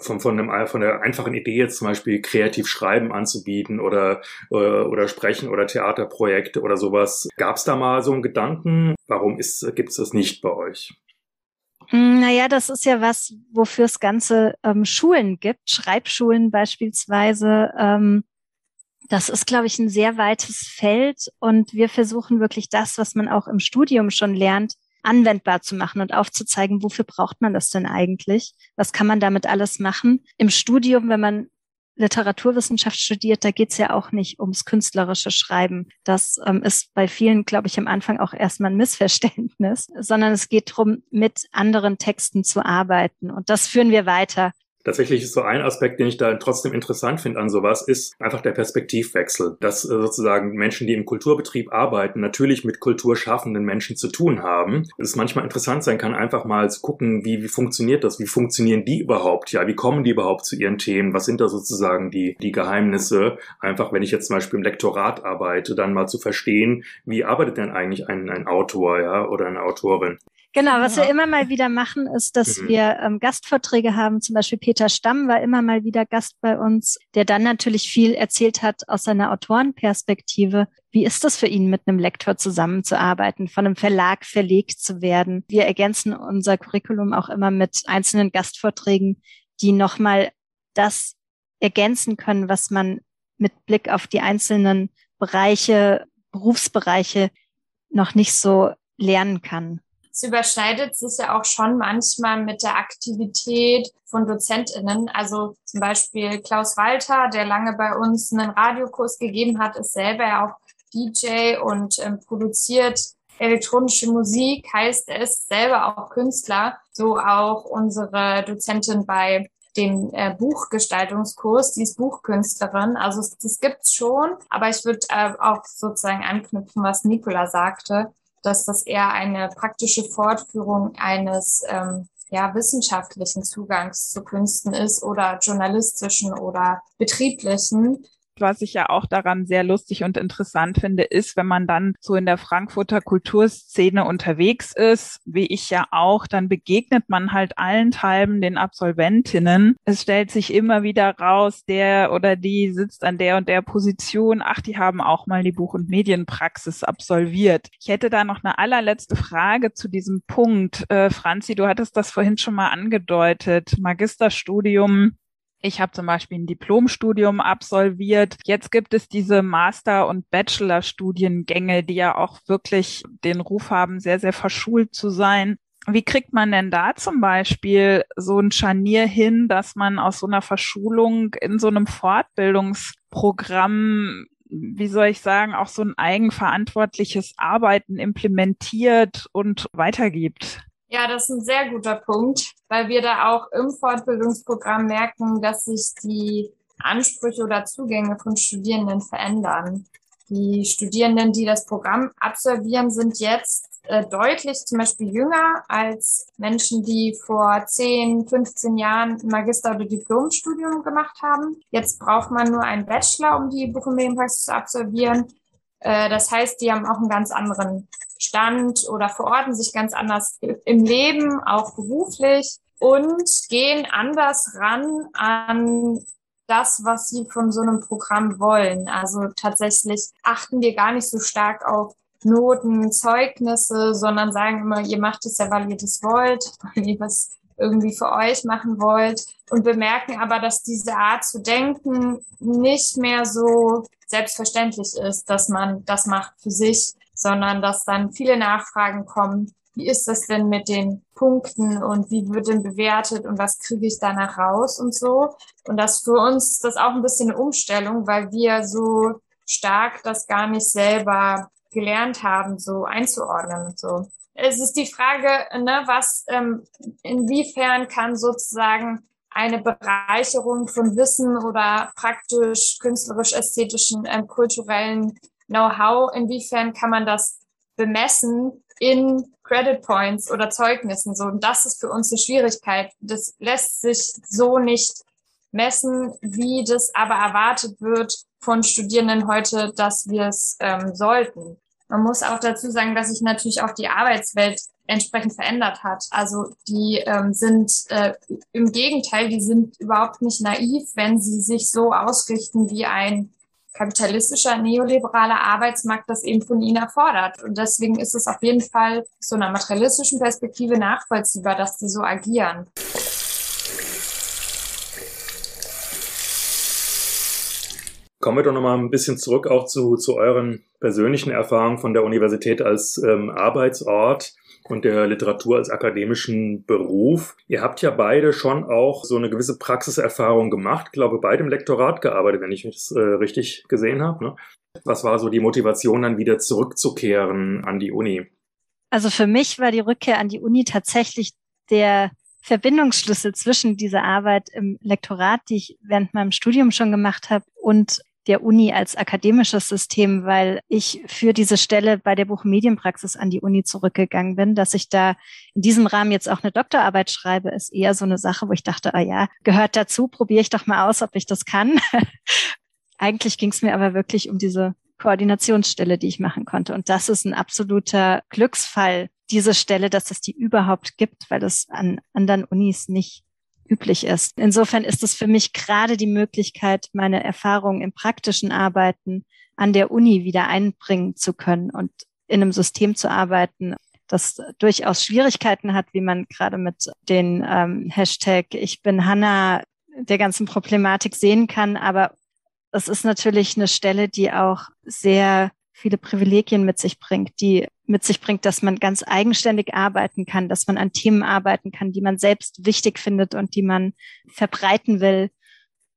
von, von, einem, von der einfachen Idee jetzt zum Beispiel kreativ schreiben anzubieten oder, äh, oder sprechen oder Theaterprojekte oder sowas. Gab es da mal so einen Gedanken? Warum gibt es das nicht bei euch? Hm, naja, das ist ja was, wofür es ganze ähm, Schulen gibt, Schreibschulen beispielsweise. Ähm, das ist, glaube ich, ein sehr weites Feld und wir versuchen wirklich das, was man auch im Studium schon lernt, anwendbar zu machen und aufzuzeigen, wofür braucht man das denn eigentlich? Was kann man damit alles machen? Im Studium, wenn man Literaturwissenschaft studiert, da geht's ja auch nicht ums künstlerische Schreiben. Das ähm, ist bei vielen, glaube ich, am Anfang auch erstmal ein Missverständnis, sondern es geht darum, mit anderen Texten zu arbeiten. Und das führen wir weiter. Tatsächlich ist so ein Aspekt, den ich da trotzdem interessant finde an sowas, ist einfach der Perspektivwechsel. Dass äh, sozusagen Menschen, die im Kulturbetrieb arbeiten, natürlich mit kulturschaffenden Menschen zu tun haben. Es manchmal interessant sein kann, einfach mal zu gucken, wie, wie funktioniert das? Wie funktionieren die überhaupt? Ja, wie kommen die überhaupt zu ihren Themen? Was sind da sozusagen die, die Geheimnisse? Einfach, wenn ich jetzt zum Beispiel im Lektorat arbeite, dann mal zu verstehen, wie arbeitet denn eigentlich ein, ein Autor, ja, oder eine Autorin? Genau, was wir immer mal wieder machen, ist, dass mhm. wir ähm, Gastvorträge haben. Zum Beispiel Peter Stamm war immer mal wieder Gast bei uns, der dann natürlich viel erzählt hat aus seiner Autorenperspektive. Wie ist das für ihn, mit einem Lektor zusammenzuarbeiten, von einem Verlag verlegt zu werden? Wir ergänzen unser Curriculum auch immer mit einzelnen Gastvorträgen, die nochmal das ergänzen können, was man mit Blick auf die einzelnen Bereiche, Berufsbereiche noch nicht so lernen kann es überschneidet sich ja auch schon manchmal mit der Aktivität von DozentInnen. Also zum Beispiel Klaus Walter, der lange bei uns einen Radiokurs gegeben hat, ist selber ja auch DJ und ähm, produziert elektronische Musik, heißt es selber auch Künstler. So auch unsere Dozentin bei dem äh, Buchgestaltungskurs, die ist Buchkünstlerin. Also das gibt's schon, aber ich würde äh, auch sozusagen anknüpfen, was Nicola sagte dass das eher eine praktische Fortführung eines ähm, ja, wissenschaftlichen Zugangs zu Künsten ist oder journalistischen oder betrieblichen. Was ich ja auch daran sehr lustig und interessant finde, ist, wenn man dann so in der Frankfurter Kulturszene unterwegs ist, wie ich ja auch, dann begegnet man halt allenthalben den Absolventinnen. Es stellt sich immer wieder raus, der oder die sitzt an der und der Position. Ach, die haben auch mal die Buch- und Medienpraxis absolviert. Ich hätte da noch eine allerletzte Frage zu diesem Punkt. Äh, Franzi, du hattest das vorhin schon mal angedeutet. Magisterstudium ich habe zum Beispiel ein Diplomstudium absolviert. Jetzt gibt es diese Master- und Bachelorstudiengänge, die ja auch wirklich den Ruf haben, sehr, sehr verschult zu sein. Wie kriegt man denn da zum Beispiel so ein Scharnier hin, dass man aus so einer Verschulung in so einem Fortbildungsprogramm wie soll ich sagen, auch so ein eigenverantwortliches Arbeiten implementiert und weitergibt? Ja, das ist ein sehr guter Punkt, weil wir da auch im Fortbildungsprogramm merken, dass sich die Ansprüche oder Zugänge von Studierenden verändern. Die Studierenden, die das Programm absolvieren, sind jetzt äh, deutlich zum Beispiel jünger als Menschen, die vor 10, 15 Jahren Magister- oder Diplomstudium gemacht haben. Jetzt braucht man nur einen Bachelor, um die Buch- und Medienpraxis zu absolvieren. Äh, das heißt, die haben auch einen ganz anderen Stand oder verorten sich ganz anders im Leben, auch beruflich und gehen anders ran an das, was sie von so einem Programm wollen. Also tatsächlich achten wir gar nicht so stark auf Noten, Zeugnisse, sondern sagen immer, ihr macht es ja, weil ihr das wollt, weil ihr was irgendwie für euch machen wollt und bemerken aber, dass diese Art zu denken nicht mehr so selbstverständlich ist, dass man das macht für sich, sondern dass dann viele Nachfragen kommen. Wie ist das denn mit den Punkten und wie wird denn bewertet und was kriege ich danach raus und so? Und das für uns ist das auch ein bisschen eine Umstellung, weil wir so stark das gar nicht selber gelernt haben, so einzuordnen und so. Es ist die Frage, ne, was, ähm, inwiefern kann sozusagen eine Bereicherung von Wissen oder praktisch künstlerisch-ästhetischen, ähm, kulturellen Know-how, inwiefern kann man das bemessen in Credit Points oder Zeugnissen? So, und das ist für uns eine Schwierigkeit. Das lässt sich so nicht messen, wie das aber erwartet wird von Studierenden heute, dass wir es ähm, sollten. Man muss auch dazu sagen, dass sich natürlich auch die Arbeitswelt entsprechend verändert hat. Also die ähm, sind äh, im Gegenteil, die sind überhaupt nicht naiv, wenn sie sich so ausrichten, wie ein kapitalistischer, neoliberaler Arbeitsmarkt das eben von ihnen erfordert. Und deswegen ist es auf jeden Fall so einer materialistischen Perspektive nachvollziehbar, dass die so agieren. Kommen wir doch nochmal ein bisschen zurück auch zu, zu euren persönlichen Erfahrungen von der Universität als ähm, Arbeitsort und der Literatur als akademischen Beruf. Ihr habt ja beide schon auch so eine gewisse Praxiserfahrung gemacht, ich glaube beide im Lektorat gearbeitet, wenn ich das äh, richtig gesehen habe. Ne? Was war so die Motivation, dann wieder zurückzukehren an die Uni? Also für mich war die Rückkehr an die Uni tatsächlich der Verbindungsschlüssel zwischen dieser Arbeit im Lektorat, die ich während meinem Studium schon gemacht habe, und der Uni als akademisches System, weil ich für diese Stelle bei der Buchmedienpraxis an die Uni zurückgegangen bin. Dass ich da in diesem Rahmen jetzt auch eine Doktorarbeit schreibe, ist eher so eine Sache, wo ich dachte, ah ja, gehört dazu, probiere ich doch mal aus, ob ich das kann. Eigentlich ging es mir aber wirklich um diese Koordinationsstelle, die ich machen konnte. Und das ist ein absoluter Glücksfall diese Stelle, dass es die überhaupt gibt, weil es an anderen Unis nicht üblich ist. Insofern ist es für mich gerade die Möglichkeit, meine Erfahrungen im praktischen Arbeiten an der Uni wieder einbringen zu können und in einem System zu arbeiten, das durchaus Schwierigkeiten hat, wie man gerade mit den ähm, Hashtag Ich bin Hanna der ganzen Problematik sehen kann. Aber es ist natürlich eine Stelle, die auch sehr viele Privilegien mit sich bringt, die mit sich bringt, dass man ganz eigenständig arbeiten kann, dass man an Themen arbeiten kann, die man selbst wichtig findet und die man verbreiten will.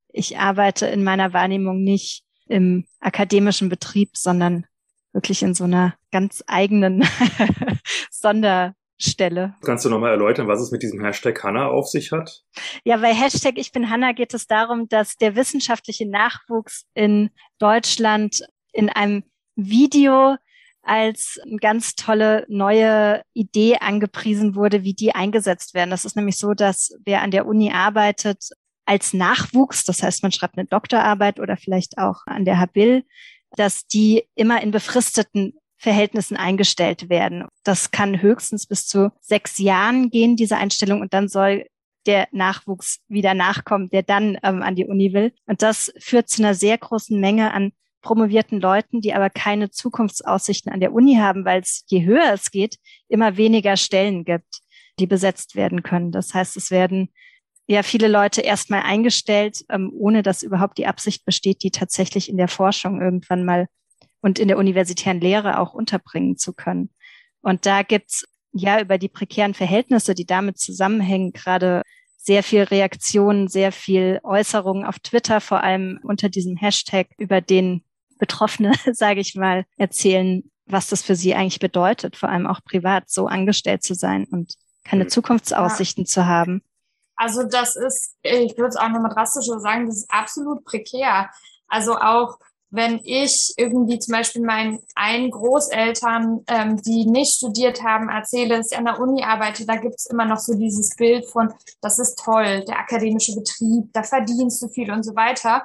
Ich arbeite in meiner Wahrnehmung nicht im akademischen Betrieb, sondern wirklich in so einer ganz eigenen Sonderstelle. Kannst du nochmal erläutern, was es mit diesem Hashtag Hanna auf sich hat? Ja, bei Hashtag Ich bin Hanna geht es darum, dass der wissenschaftliche Nachwuchs in Deutschland in einem Video als ganz tolle neue Idee angepriesen wurde, wie die eingesetzt werden. Das ist nämlich so, dass wer an der Uni arbeitet als Nachwuchs, das heißt, man schreibt eine Doktorarbeit oder vielleicht auch an der Habil, dass die immer in befristeten Verhältnissen eingestellt werden. Das kann höchstens bis zu sechs Jahren gehen, diese Einstellung, und dann soll der Nachwuchs wieder nachkommen, der dann ähm, an die Uni will. Und das führt zu einer sehr großen Menge an promovierten Leuten, die aber keine Zukunftsaussichten an der Uni haben, weil es, je höher es geht, immer weniger Stellen gibt, die besetzt werden können. Das heißt, es werden ja viele Leute erstmal eingestellt, ähm, ohne dass überhaupt die Absicht besteht, die tatsächlich in der Forschung irgendwann mal und in der universitären Lehre auch unterbringen zu können. Und da gibt's ja über die prekären Verhältnisse, die damit zusammenhängen, gerade sehr viel Reaktionen, sehr viel Äußerungen auf Twitter, vor allem unter diesem Hashtag, über den Betroffene, sage ich mal, erzählen, was das für sie eigentlich bedeutet, vor allem auch privat so angestellt zu sein und keine mhm. Zukunftsaussichten ja. zu haben. Also das ist, ich würde es auch nochmal drastischer sagen, das ist absolut prekär. Also auch wenn ich irgendwie zum Beispiel meinen einen Großeltern, ähm, die nicht studiert haben, erzähle, dass ich an der Uni arbeite, da gibt's immer noch so dieses Bild von, das ist toll, der akademische Betrieb, da verdienst du viel und so weiter.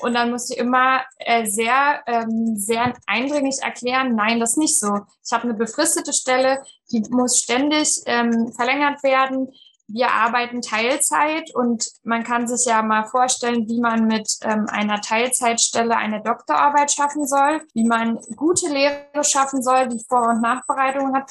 Und dann muss ich immer äh, sehr, ähm, sehr eindringlich erklären, nein, das ist nicht so. Ich habe eine befristete Stelle, die muss ständig ähm, verlängert werden. Wir arbeiten Teilzeit und man kann sich ja mal vorstellen, wie man mit ähm, einer Teilzeitstelle eine Doktorarbeit schaffen soll, wie man gute Lehre schaffen soll, die Vor- und Nachbereitungen hat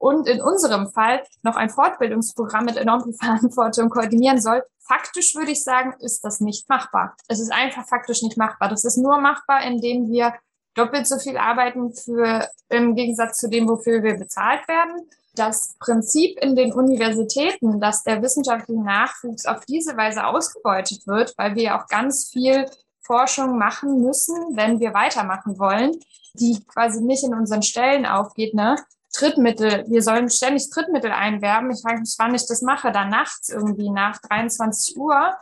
und in unserem Fall noch ein Fortbildungsprogramm mit enorm viel Verantwortung koordinieren soll, faktisch würde ich sagen, ist das nicht machbar. Es ist einfach faktisch nicht machbar. Das ist nur machbar, indem wir doppelt so viel arbeiten für, im Gegensatz zu dem, wofür wir bezahlt werden. Das Prinzip in den Universitäten, dass der wissenschaftliche Nachwuchs auf diese Weise ausgebeutet wird, weil wir auch ganz viel Forschung machen müssen, wenn wir weitermachen wollen, die quasi nicht in unseren Stellen aufgeht, ne? Trittmittel, wir sollen ständig Trittmittel einwerben. Ich frage mich, wann ich das mache, dann nachts irgendwie nach 23 Uhr.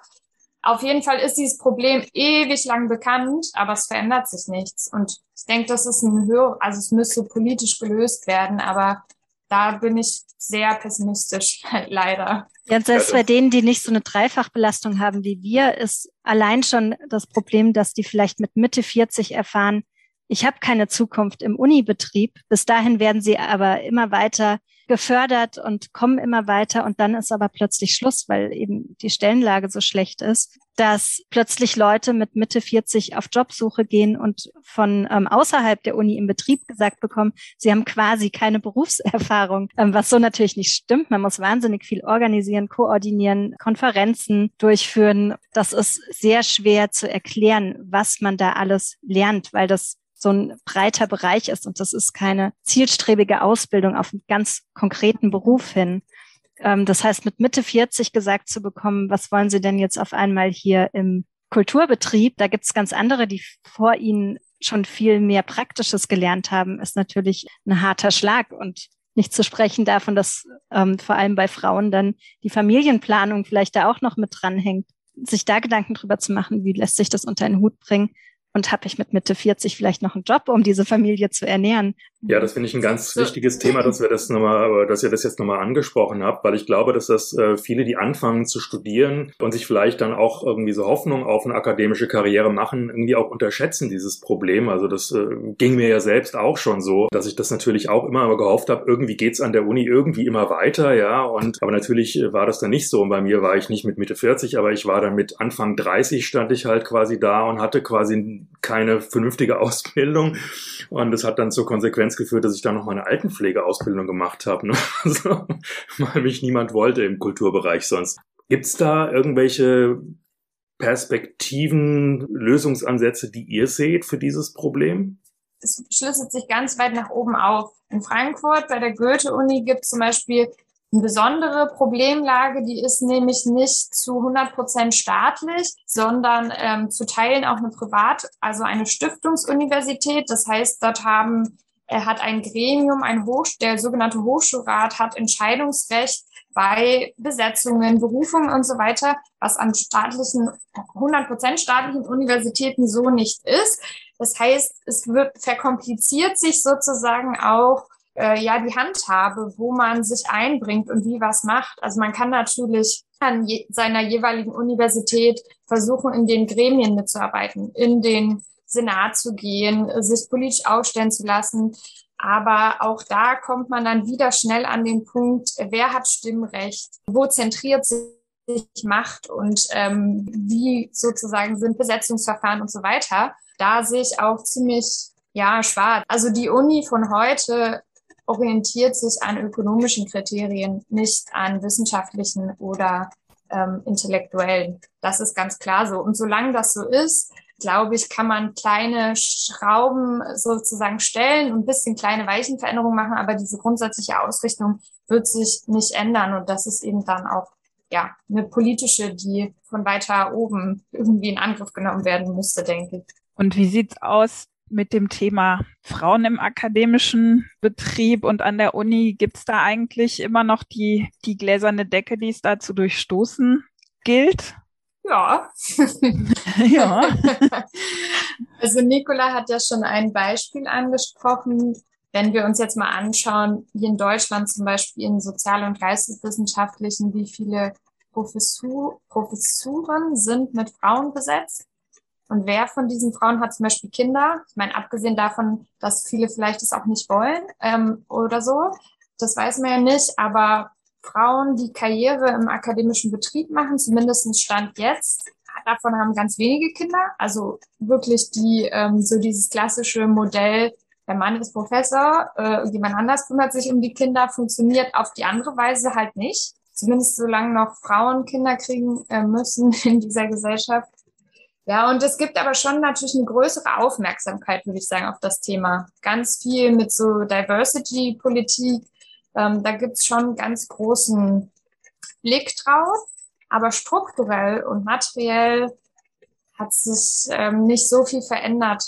Auf jeden Fall ist dieses Problem ewig lang bekannt, aber es verändert sich nichts. Und ich denke, das ist ein höher, also es müsste politisch gelöst werden, aber da bin ich sehr pessimistisch, leider. Ja, selbst bei denen, die nicht so eine Dreifachbelastung haben wie wir, ist allein schon das Problem, dass die vielleicht mit Mitte 40 erfahren, ich habe keine Zukunft im Unibetrieb. Bis dahin werden sie aber immer weiter gefördert und kommen immer weiter und dann ist aber plötzlich Schluss, weil eben die Stellenlage so schlecht ist, dass plötzlich Leute mit Mitte 40 auf Jobsuche gehen und von ähm, außerhalb der Uni im Betrieb gesagt bekommen, sie haben quasi keine Berufserfahrung, ähm, was so natürlich nicht stimmt. Man muss wahnsinnig viel organisieren, koordinieren, Konferenzen durchführen. Das ist sehr schwer zu erklären, was man da alles lernt, weil das so ein breiter Bereich ist und das ist keine zielstrebige Ausbildung auf einen ganz konkreten Beruf hin. Ähm, das heißt, mit Mitte 40 gesagt zu bekommen, was wollen Sie denn jetzt auf einmal hier im Kulturbetrieb? Da gibt es ganz andere, die vor Ihnen schon viel mehr Praktisches gelernt haben, ist natürlich ein harter Schlag und nicht zu sprechen davon, dass ähm, vor allem bei Frauen dann die Familienplanung vielleicht da auch noch mit dranhängt, sich da Gedanken drüber zu machen, wie lässt sich das unter einen Hut bringen, und habe ich mit Mitte 40 vielleicht noch einen Job, um diese Familie zu ernähren. Ja, das finde ich ein ganz so. wichtiges Thema, dass wir das nochmal, dass ihr das jetzt nochmal angesprochen habt, weil ich glaube, dass das äh, viele, die anfangen zu studieren und sich vielleicht dann auch irgendwie so Hoffnung auf eine akademische Karriere machen, irgendwie auch unterschätzen, dieses Problem. Also das äh, ging mir ja selbst auch schon so, dass ich das natürlich auch immer gehofft habe, irgendwie geht's an der Uni irgendwie immer weiter, ja. Und aber natürlich äh, war das dann nicht so. Und bei mir war ich nicht mit Mitte 40, aber ich war dann mit Anfang 30 stand ich halt quasi da und hatte quasi keine vernünftige Ausbildung. Und das hat dann zur Konsequenz Konsequenz geführt, dass ich dann noch meine Altenpflegeausbildung gemacht habe, ne? also, weil mich niemand wollte im Kulturbereich sonst. Gibt's da irgendwelche Perspektiven, Lösungsansätze, die ihr seht für dieses Problem? Es schlüsselt sich ganz weit nach oben auf. In Frankfurt bei der Goethe-Uni gibt es zum Beispiel eine besondere Problemlage, die ist nämlich nicht zu 100 Prozent staatlich, sondern ähm, zu Teilen auch eine Privat, also eine Stiftungsuniversität. Das heißt, dort haben er hat ein Gremium, ein Hoch, der sogenannte Hochschulrat hat Entscheidungsrecht bei Besetzungen, Berufungen und so weiter, was an staatlichen, 100 staatlichen Universitäten so nicht ist. Das heißt, es wird verkompliziert sich sozusagen auch äh, ja die Handhabe, wo man sich einbringt und wie was macht. Also man kann natürlich an je, seiner jeweiligen Universität versuchen, in den Gremien mitzuarbeiten, in den Senat zu gehen, sich politisch aufstellen zu lassen. Aber auch da kommt man dann wieder schnell an den Punkt, wer hat Stimmrecht, wo zentriert sich Macht und ähm, wie sozusagen sind Besetzungsverfahren und so weiter. Da sehe ich auch ziemlich ja schwarz. Also die Uni von heute orientiert sich an ökonomischen Kriterien, nicht an wissenschaftlichen oder ähm, intellektuellen. Das ist ganz klar so. Und solange das so ist, glaube ich, kann man kleine Schrauben sozusagen stellen und ein bisschen kleine Weichenveränderungen machen, aber diese grundsätzliche Ausrichtung wird sich nicht ändern und das ist eben dann auch ja eine politische, die von weiter oben irgendwie in Angriff genommen werden müsste, denke ich. Und wie sieht's aus mit dem Thema Frauen im akademischen Betrieb und an der Uni? Gibt's da eigentlich immer noch die, die gläserne Decke, die es da zu durchstoßen gilt? Ja. ja. also Nicola hat ja schon ein Beispiel angesprochen. Wenn wir uns jetzt mal anschauen, wie in Deutschland zum Beispiel in Sozial- und Geisteswissenschaftlichen, wie viele Professur, Professuren sind mit Frauen besetzt. Und wer von diesen Frauen hat zum Beispiel Kinder? Ich meine, abgesehen davon, dass viele vielleicht es auch nicht wollen ähm, oder so, das weiß man ja nicht. Aber Frauen, die Karriere im akademischen Betrieb machen, zumindest Stand jetzt. Davon haben ganz wenige Kinder. Also wirklich die, ähm, so dieses klassische Modell, der Mann ist Professor, äh, jemand anders kümmert sich um die Kinder, funktioniert auf die andere Weise halt nicht. Zumindest solange noch Frauen Kinder kriegen äh, müssen in dieser Gesellschaft. Ja, und es gibt aber schon natürlich eine größere Aufmerksamkeit, würde ich sagen, auf das Thema. Ganz viel mit so Diversity-Politik, ähm, da gibt's schon ganz großen Blick drauf, aber strukturell und materiell hat sich ähm, nicht so viel verändert,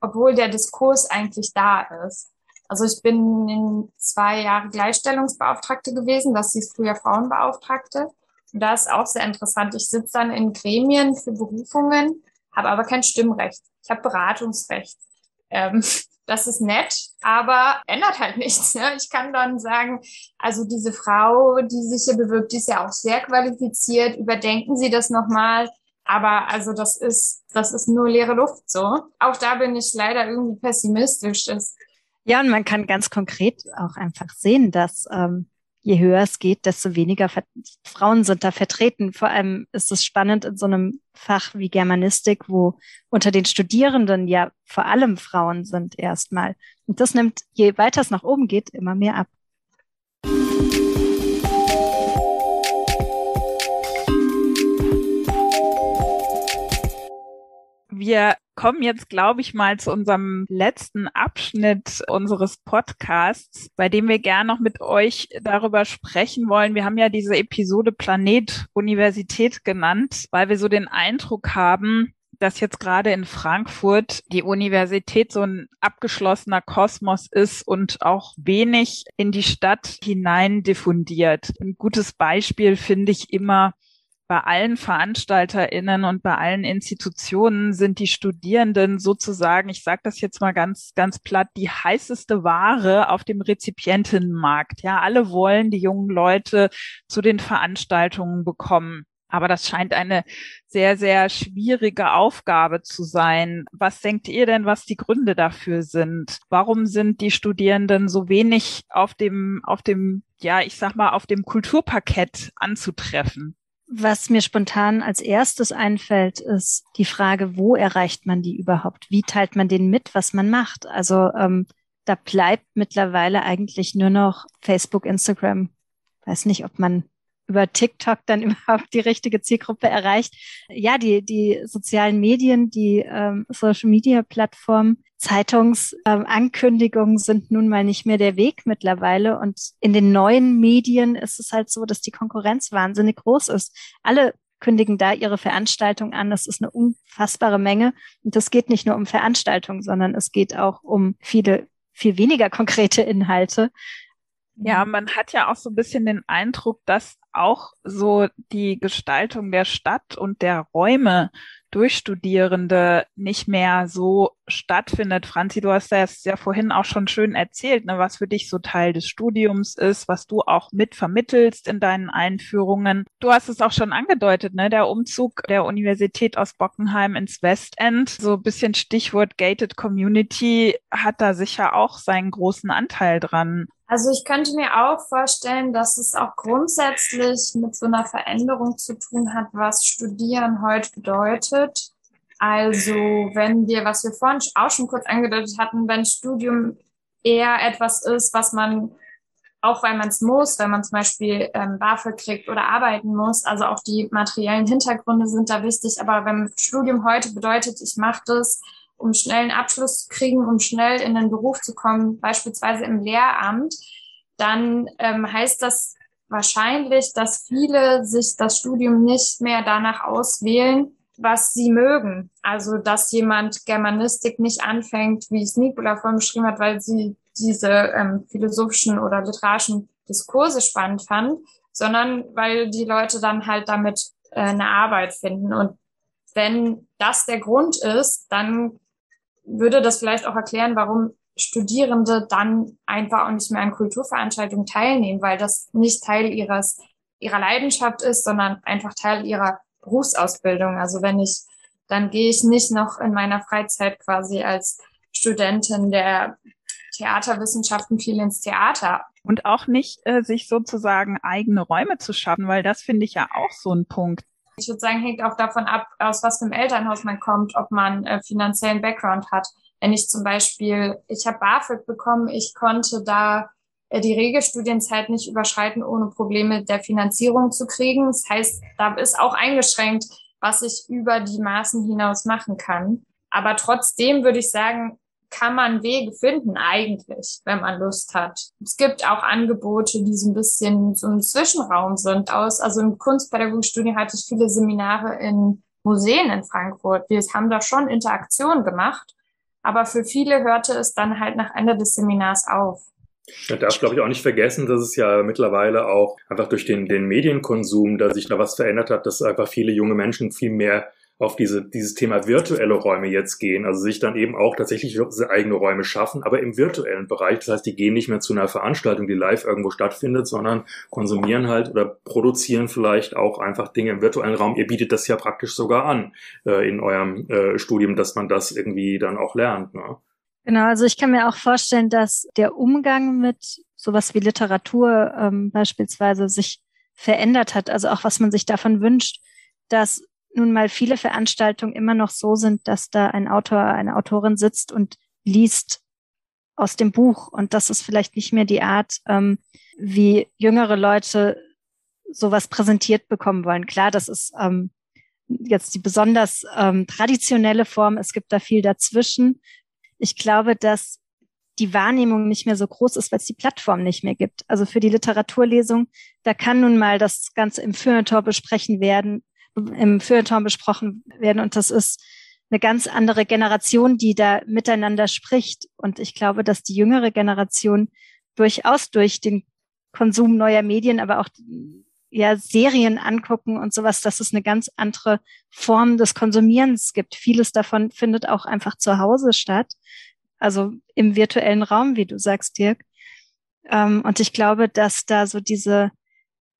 obwohl der Diskurs eigentlich da ist. Also ich bin in zwei Jahre Gleichstellungsbeauftragte gewesen, das hieß früher Frauenbeauftragte. Und da ist auch sehr interessant. Ich sitze dann in Gremien für Berufungen, habe aber kein Stimmrecht. Ich habe Beratungsrecht. Ähm, das ist nett, aber ändert halt nichts. Ne? Ich kann dann sagen, also diese Frau, die sich hier bewirbt, die ist ja auch sehr qualifiziert. Überdenken Sie das nochmal. Aber also das ist, das ist nur leere Luft so. Auch da bin ich leider irgendwie pessimistisch. Ja, und man kann ganz konkret auch einfach sehen, dass ähm, je höher es geht, desto weniger Frauen sind da vertreten. Vor allem ist es spannend in so einem Fach wie Germanistik, wo unter den Studierenden ja vor allem Frauen sind erstmal. Und das nimmt, je weiter es nach oben geht, immer mehr ab. Wir kommen jetzt, glaube ich, mal zu unserem letzten Abschnitt unseres Podcasts, bei dem wir gern noch mit euch darüber sprechen wollen. Wir haben ja diese Episode Planet Universität genannt, weil wir so den Eindruck haben, dass jetzt gerade in Frankfurt die Universität so ein abgeschlossener Kosmos ist und auch wenig in die Stadt hinein diffundiert. Ein gutes Beispiel finde ich immer bei allen VeranstalterInnen und bei allen Institutionen sind die Studierenden sozusagen, ich sage das jetzt mal ganz, ganz platt, die heißeste Ware auf dem Rezipientinnenmarkt. Ja, alle wollen die jungen Leute zu den Veranstaltungen bekommen. Aber das scheint eine sehr, sehr schwierige Aufgabe zu sein. Was denkt ihr denn, was die Gründe dafür sind? Warum sind die Studierenden so wenig auf dem, auf dem, ja, ich sag mal, auf dem Kulturparkett anzutreffen? Was mir spontan als erstes einfällt, ist die Frage, wo erreicht man die überhaupt? Wie teilt man denen mit, was man macht? Also ähm, da bleibt mittlerweile eigentlich nur noch Facebook, Instagram. Weiß nicht, ob man über TikTok dann überhaupt die richtige Zielgruppe erreicht. Ja, die, die sozialen Medien, die ähm, Social Media Plattformen, Zeitungsankündigungen ähm, sind nun mal nicht mehr der Weg mittlerweile. Und in den neuen Medien ist es halt so, dass die Konkurrenz wahnsinnig groß ist. Alle kündigen da ihre Veranstaltung an. Das ist eine unfassbare Menge. Und das geht nicht nur um Veranstaltungen, sondern es geht auch um viele, viel weniger konkrete Inhalte. Ja, man hat ja auch so ein bisschen den Eindruck, dass auch so die Gestaltung der Stadt und der Räume durch Studierende nicht mehr so stattfindet. Franzi, du hast das ja vorhin auch schon schön erzählt, ne, was für dich so Teil des Studiums ist, was du auch mit vermittelst in deinen Einführungen. Du hast es auch schon angedeutet, ne, der Umzug der Universität aus Bockenheim ins Westend, so ein bisschen Stichwort Gated Community, hat da sicher auch seinen großen Anteil dran. Also ich könnte mir auch vorstellen, dass es auch grundsätzlich mit so einer Veränderung zu tun hat, was Studieren heute bedeutet. Also wenn wir, was wir vorhin auch schon kurz angedeutet hatten, wenn Studium eher etwas ist, was man auch weil man es muss, wenn man zum Beispiel ähm, BAföG kriegt oder arbeiten muss, also auch die materiellen Hintergründe sind da wichtig. Aber wenn Studium heute bedeutet, ich mache das, um schnell einen Abschluss zu kriegen, um schnell in den Beruf zu kommen, beispielsweise im Lehramt, dann ähm, heißt das wahrscheinlich, dass viele sich das Studium nicht mehr danach auswählen, was sie mögen. Also, dass jemand Germanistik nicht anfängt, wie es Nicola vorhin beschrieben hat, weil sie diese ähm, philosophischen oder literarischen Diskurse spannend fand, sondern weil die Leute dann halt damit äh, eine Arbeit finden. Und wenn das der Grund ist, dann würde das vielleicht auch erklären, warum Studierende dann einfach auch nicht mehr an Kulturveranstaltungen teilnehmen, weil das nicht Teil ihres, ihrer Leidenschaft ist, sondern einfach Teil ihrer Berufsausbildung. Also wenn ich, dann gehe ich nicht noch in meiner Freizeit quasi als Studentin der Theaterwissenschaften viel ins Theater. Und auch nicht äh, sich sozusagen eigene Räume zu schaffen, weil das finde ich ja auch so ein Punkt. Ich würde sagen, hängt auch davon ab, aus was für einem Elternhaus man kommt, ob man äh, finanziellen Background hat. Wenn ich zum Beispiel, ich habe BAföG bekommen, ich konnte da äh, die Regelstudienzeit nicht überschreiten, ohne Probleme der Finanzierung zu kriegen. Das heißt, da ist auch eingeschränkt, was ich über die Maßen hinaus machen kann. Aber trotzdem würde ich sagen, kann man Wege finden eigentlich, wenn man Lust hat. Es gibt auch Angebote, die so ein bisschen so ein Zwischenraum sind aus. Also im Kunstpädagogikstudium hatte ich viele Seminare in Museen in Frankfurt. Wir haben da schon Interaktion gemacht, aber für viele hörte es dann halt nach Ende des Seminars auf. Man darf, glaube ich, auch nicht vergessen, dass es ja mittlerweile auch einfach durch den, den Medienkonsum, da sich da was verändert hat, dass einfach viele junge Menschen viel mehr auf diese, dieses Thema virtuelle Räume jetzt gehen, also sich dann eben auch tatsächlich eigene Räume schaffen, aber im virtuellen Bereich. Das heißt, die gehen nicht mehr zu einer Veranstaltung, die live irgendwo stattfindet, sondern konsumieren halt oder produzieren vielleicht auch einfach Dinge im virtuellen Raum. Ihr bietet das ja praktisch sogar an äh, in eurem äh, Studium, dass man das irgendwie dann auch lernt. Ne? Genau, also ich kann mir auch vorstellen, dass der Umgang mit sowas wie Literatur ähm, beispielsweise sich verändert hat, also auch was man sich davon wünscht, dass nun mal viele Veranstaltungen immer noch so sind, dass da ein Autor, eine Autorin sitzt und liest aus dem Buch. Und das ist vielleicht nicht mehr die Art, ähm, wie jüngere Leute sowas präsentiert bekommen wollen. Klar, das ist ähm, jetzt die besonders ähm, traditionelle Form. Es gibt da viel dazwischen. Ich glaube, dass die Wahrnehmung nicht mehr so groß ist, weil es die Plattform nicht mehr gibt. Also für die Literaturlesung, da kann nun mal das Ganze im Feuilleton besprechen werden, im Feuilleton besprochen werden. Und das ist eine ganz andere Generation, die da miteinander spricht. Und ich glaube, dass die jüngere Generation durchaus durch den Konsum neuer Medien, aber auch ja Serien angucken und sowas, dass es eine ganz andere Form des Konsumierens gibt. Vieles davon findet auch einfach zu Hause statt, also im virtuellen Raum, wie du sagst, Dirk. Ähm, und ich glaube, dass da so diese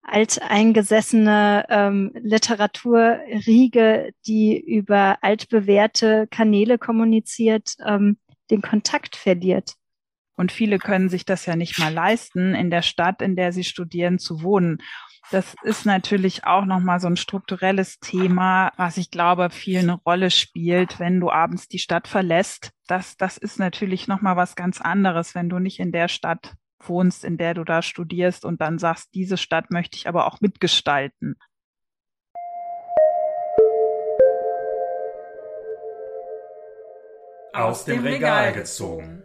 alteingesessene ähm, Literaturriege, die über altbewährte Kanäle kommuniziert, ähm, den Kontakt verliert. Und viele können sich das ja nicht mal leisten, in der Stadt, in der sie studieren, zu wohnen. Das ist natürlich auch nochmal so ein strukturelles Thema, was ich glaube, viel eine Rolle spielt, wenn du abends die Stadt verlässt. Das, das ist natürlich nochmal was ganz anderes, wenn du nicht in der Stadt wohnst, in der du da studierst und dann sagst, diese Stadt möchte ich aber auch mitgestalten. Aus dem Regal gezogen.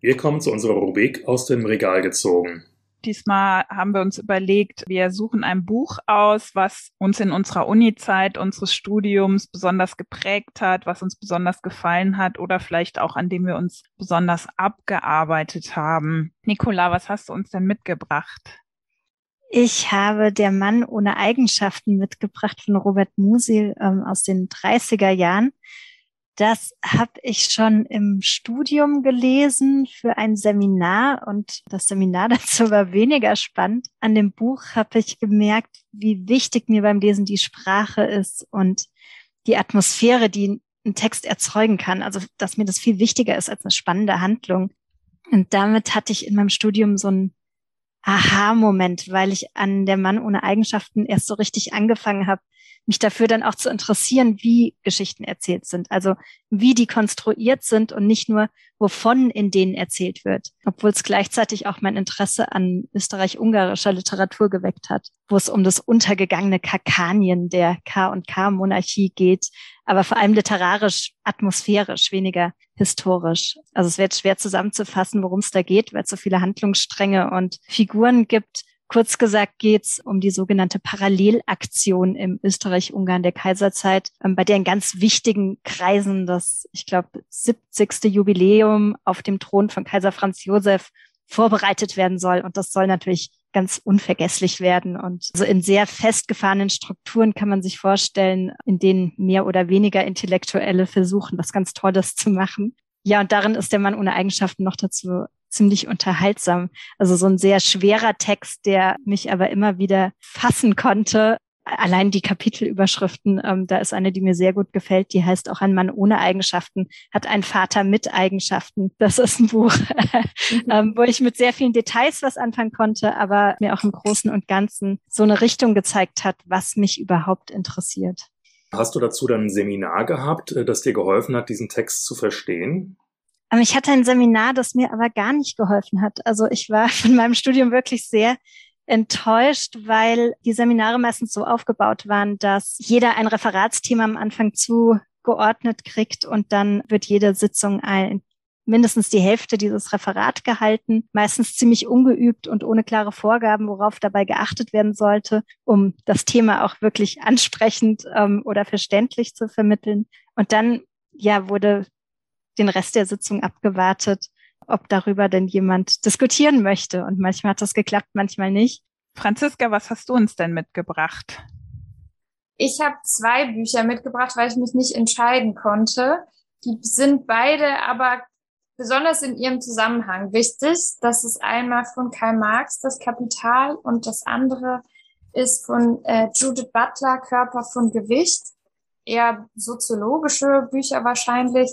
Wir kommen zu unserer Rubrik aus dem Regal gezogen. Diesmal haben wir uns überlegt, wir suchen ein Buch aus, was uns in unserer Uni-Zeit unseres Studiums besonders geprägt hat, was uns besonders gefallen hat oder vielleicht auch an dem wir uns besonders abgearbeitet haben. Nicola, was hast du uns denn mitgebracht? Ich habe Der Mann ohne Eigenschaften mitgebracht von Robert Musil ähm, aus den 30er Jahren. Das habe ich schon im Studium gelesen für ein Seminar und das Seminar dazu war weniger spannend. An dem Buch habe ich gemerkt, wie wichtig mir beim Lesen die Sprache ist und die Atmosphäre, die ein Text erzeugen kann. Also, dass mir das viel wichtiger ist als eine spannende Handlung. Und damit hatte ich in meinem Studium so einen Aha-Moment, weil ich an der Mann ohne Eigenschaften erst so richtig angefangen habe, mich dafür dann auch zu interessieren, wie Geschichten erzählt sind. Also wie die konstruiert sind und nicht nur, wovon in denen erzählt wird. Obwohl es gleichzeitig auch mein Interesse an österreich-ungarischer Literatur geweckt hat, wo es um das untergegangene Kakanien der K&K-Monarchie geht, aber vor allem literarisch, atmosphärisch, weniger historisch. Also es wird schwer zusammenzufassen, worum es da geht, weil es so viele Handlungsstränge und Figuren gibt Kurz gesagt geht es um die sogenannte Parallelaktion im Österreich-Ungarn der Kaiserzeit, ähm, bei der in ganz wichtigen Kreisen das, ich glaube, 70. Jubiläum auf dem Thron von Kaiser Franz Josef vorbereitet werden soll. Und das soll natürlich ganz unvergesslich werden. Und so in sehr festgefahrenen Strukturen kann man sich vorstellen, in denen mehr oder weniger Intellektuelle versuchen, was ganz Tolles zu machen. Ja, und darin ist der Mann ohne Eigenschaften noch dazu ziemlich unterhaltsam. Also so ein sehr schwerer Text, der mich aber immer wieder fassen konnte. Allein die Kapitelüberschriften, ähm, da ist eine, die mir sehr gut gefällt, die heißt auch ein Mann ohne Eigenschaften, hat ein Vater mit Eigenschaften. Das ist ein Buch, mhm. ähm, wo ich mit sehr vielen Details was anfangen konnte, aber mir auch im Großen und Ganzen so eine Richtung gezeigt hat, was mich überhaupt interessiert. Hast du dazu dann ein Seminar gehabt, äh, das dir geholfen hat, diesen Text zu verstehen? Ähm, ich hatte ein Seminar, das mir aber gar nicht geholfen hat. Also ich war von meinem Studium wirklich sehr enttäuscht, weil die Seminare meistens so aufgebaut waren, dass jeder ein Referatsthema am Anfang zugeordnet kriegt und dann wird jede Sitzung ein, mindestens die Hälfte dieses Referat gehalten, meistens ziemlich ungeübt und ohne klare Vorgaben, worauf dabei geachtet werden sollte, um das Thema auch wirklich ansprechend ähm, oder verständlich zu vermitteln. Und dann ja wurde den Rest der Sitzung abgewartet, ob darüber denn jemand diskutieren möchte. Und manchmal hat das geklappt, manchmal nicht. Franziska, was hast du uns denn mitgebracht? Ich habe zwei Bücher mitgebracht, weil ich mich nicht entscheiden konnte. Die sind beide aber besonders in ihrem Zusammenhang wichtig. Das ist einmal von Karl Marx, das Kapital, und das andere ist von äh, Judith Butler, Körper von Gewicht. Eher soziologische Bücher wahrscheinlich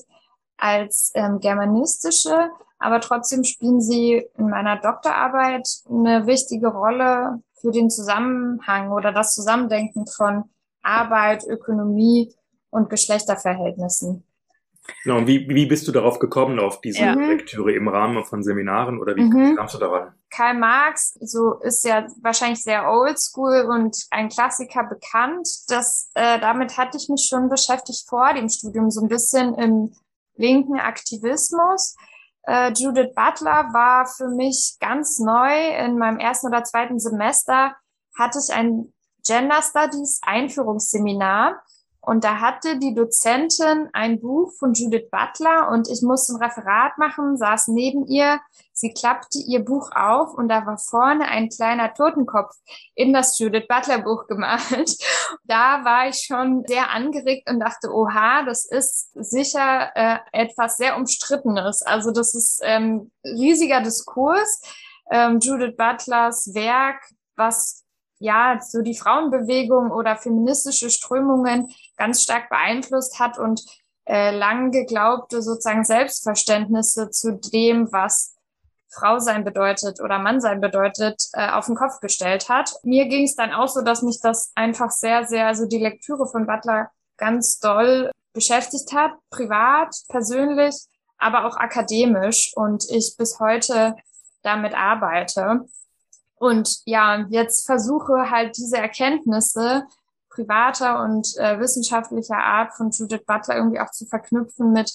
als ähm, germanistische, aber trotzdem spielen sie in meiner Doktorarbeit eine wichtige Rolle für den Zusammenhang oder das Zusammendenken von Arbeit, Ökonomie und Geschlechterverhältnissen. Genau, und wie, wie bist du darauf gekommen, auf diese ja. Lektüre im Rahmen von Seminaren oder wie mhm. kamst du daran? Karl Marx, so ist ja wahrscheinlich sehr oldschool und ein Klassiker bekannt. Das, äh, damit hatte ich mich schon beschäftigt vor dem Studium, so ein bisschen im linken Aktivismus. Äh, Judith Butler war für mich ganz neu. In meinem ersten oder zweiten Semester hatte ich ein Gender Studies Einführungsseminar. Und da hatte die Dozentin ein Buch von Judith Butler und ich musste ein Referat machen, saß neben ihr. Sie klappte ihr Buch auf und da war vorne ein kleiner Totenkopf in das Judith Butler Buch gemalt. Da war ich schon sehr angeregt und dachte, oha, das ist sicher äh, etwas sehr umstrittenes. Also das ist ähm, riesiger Diskurs. Ähm, Judith Butlers Werk, was ja so die Frauenbewegung oder feministische Strömungen ganz stark beeinflusst hat und äh, lang geglaubte sozusagen Selbstverständnisse zu dem, was Frau sein bedeutet oder Mann sein bedeutet, äh, auf den Kopf gestellt hat. Mir ging es dann auch so, dass mich das einfach sehr, sehr, also die Lektüre von Butler ganz doll beschäftigt hat, privat, persönlich, aber auch akademisch und ich bis heute damit arbeite. Und ja, jetzt versuche halt diese Erkenntnisse privater und äh, wissenschaftlicher Art von Judith Butler irgendwie auch zu verknüpfen mit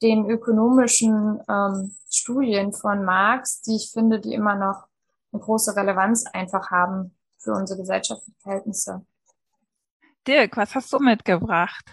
den ökonomischen ähm, Studien von Marx, die ich finde, die immer noch eine große Relevanz einfach haben für unsere gesellschaftlichen Verhältnisse. Dirk, was hast du mitgebracht?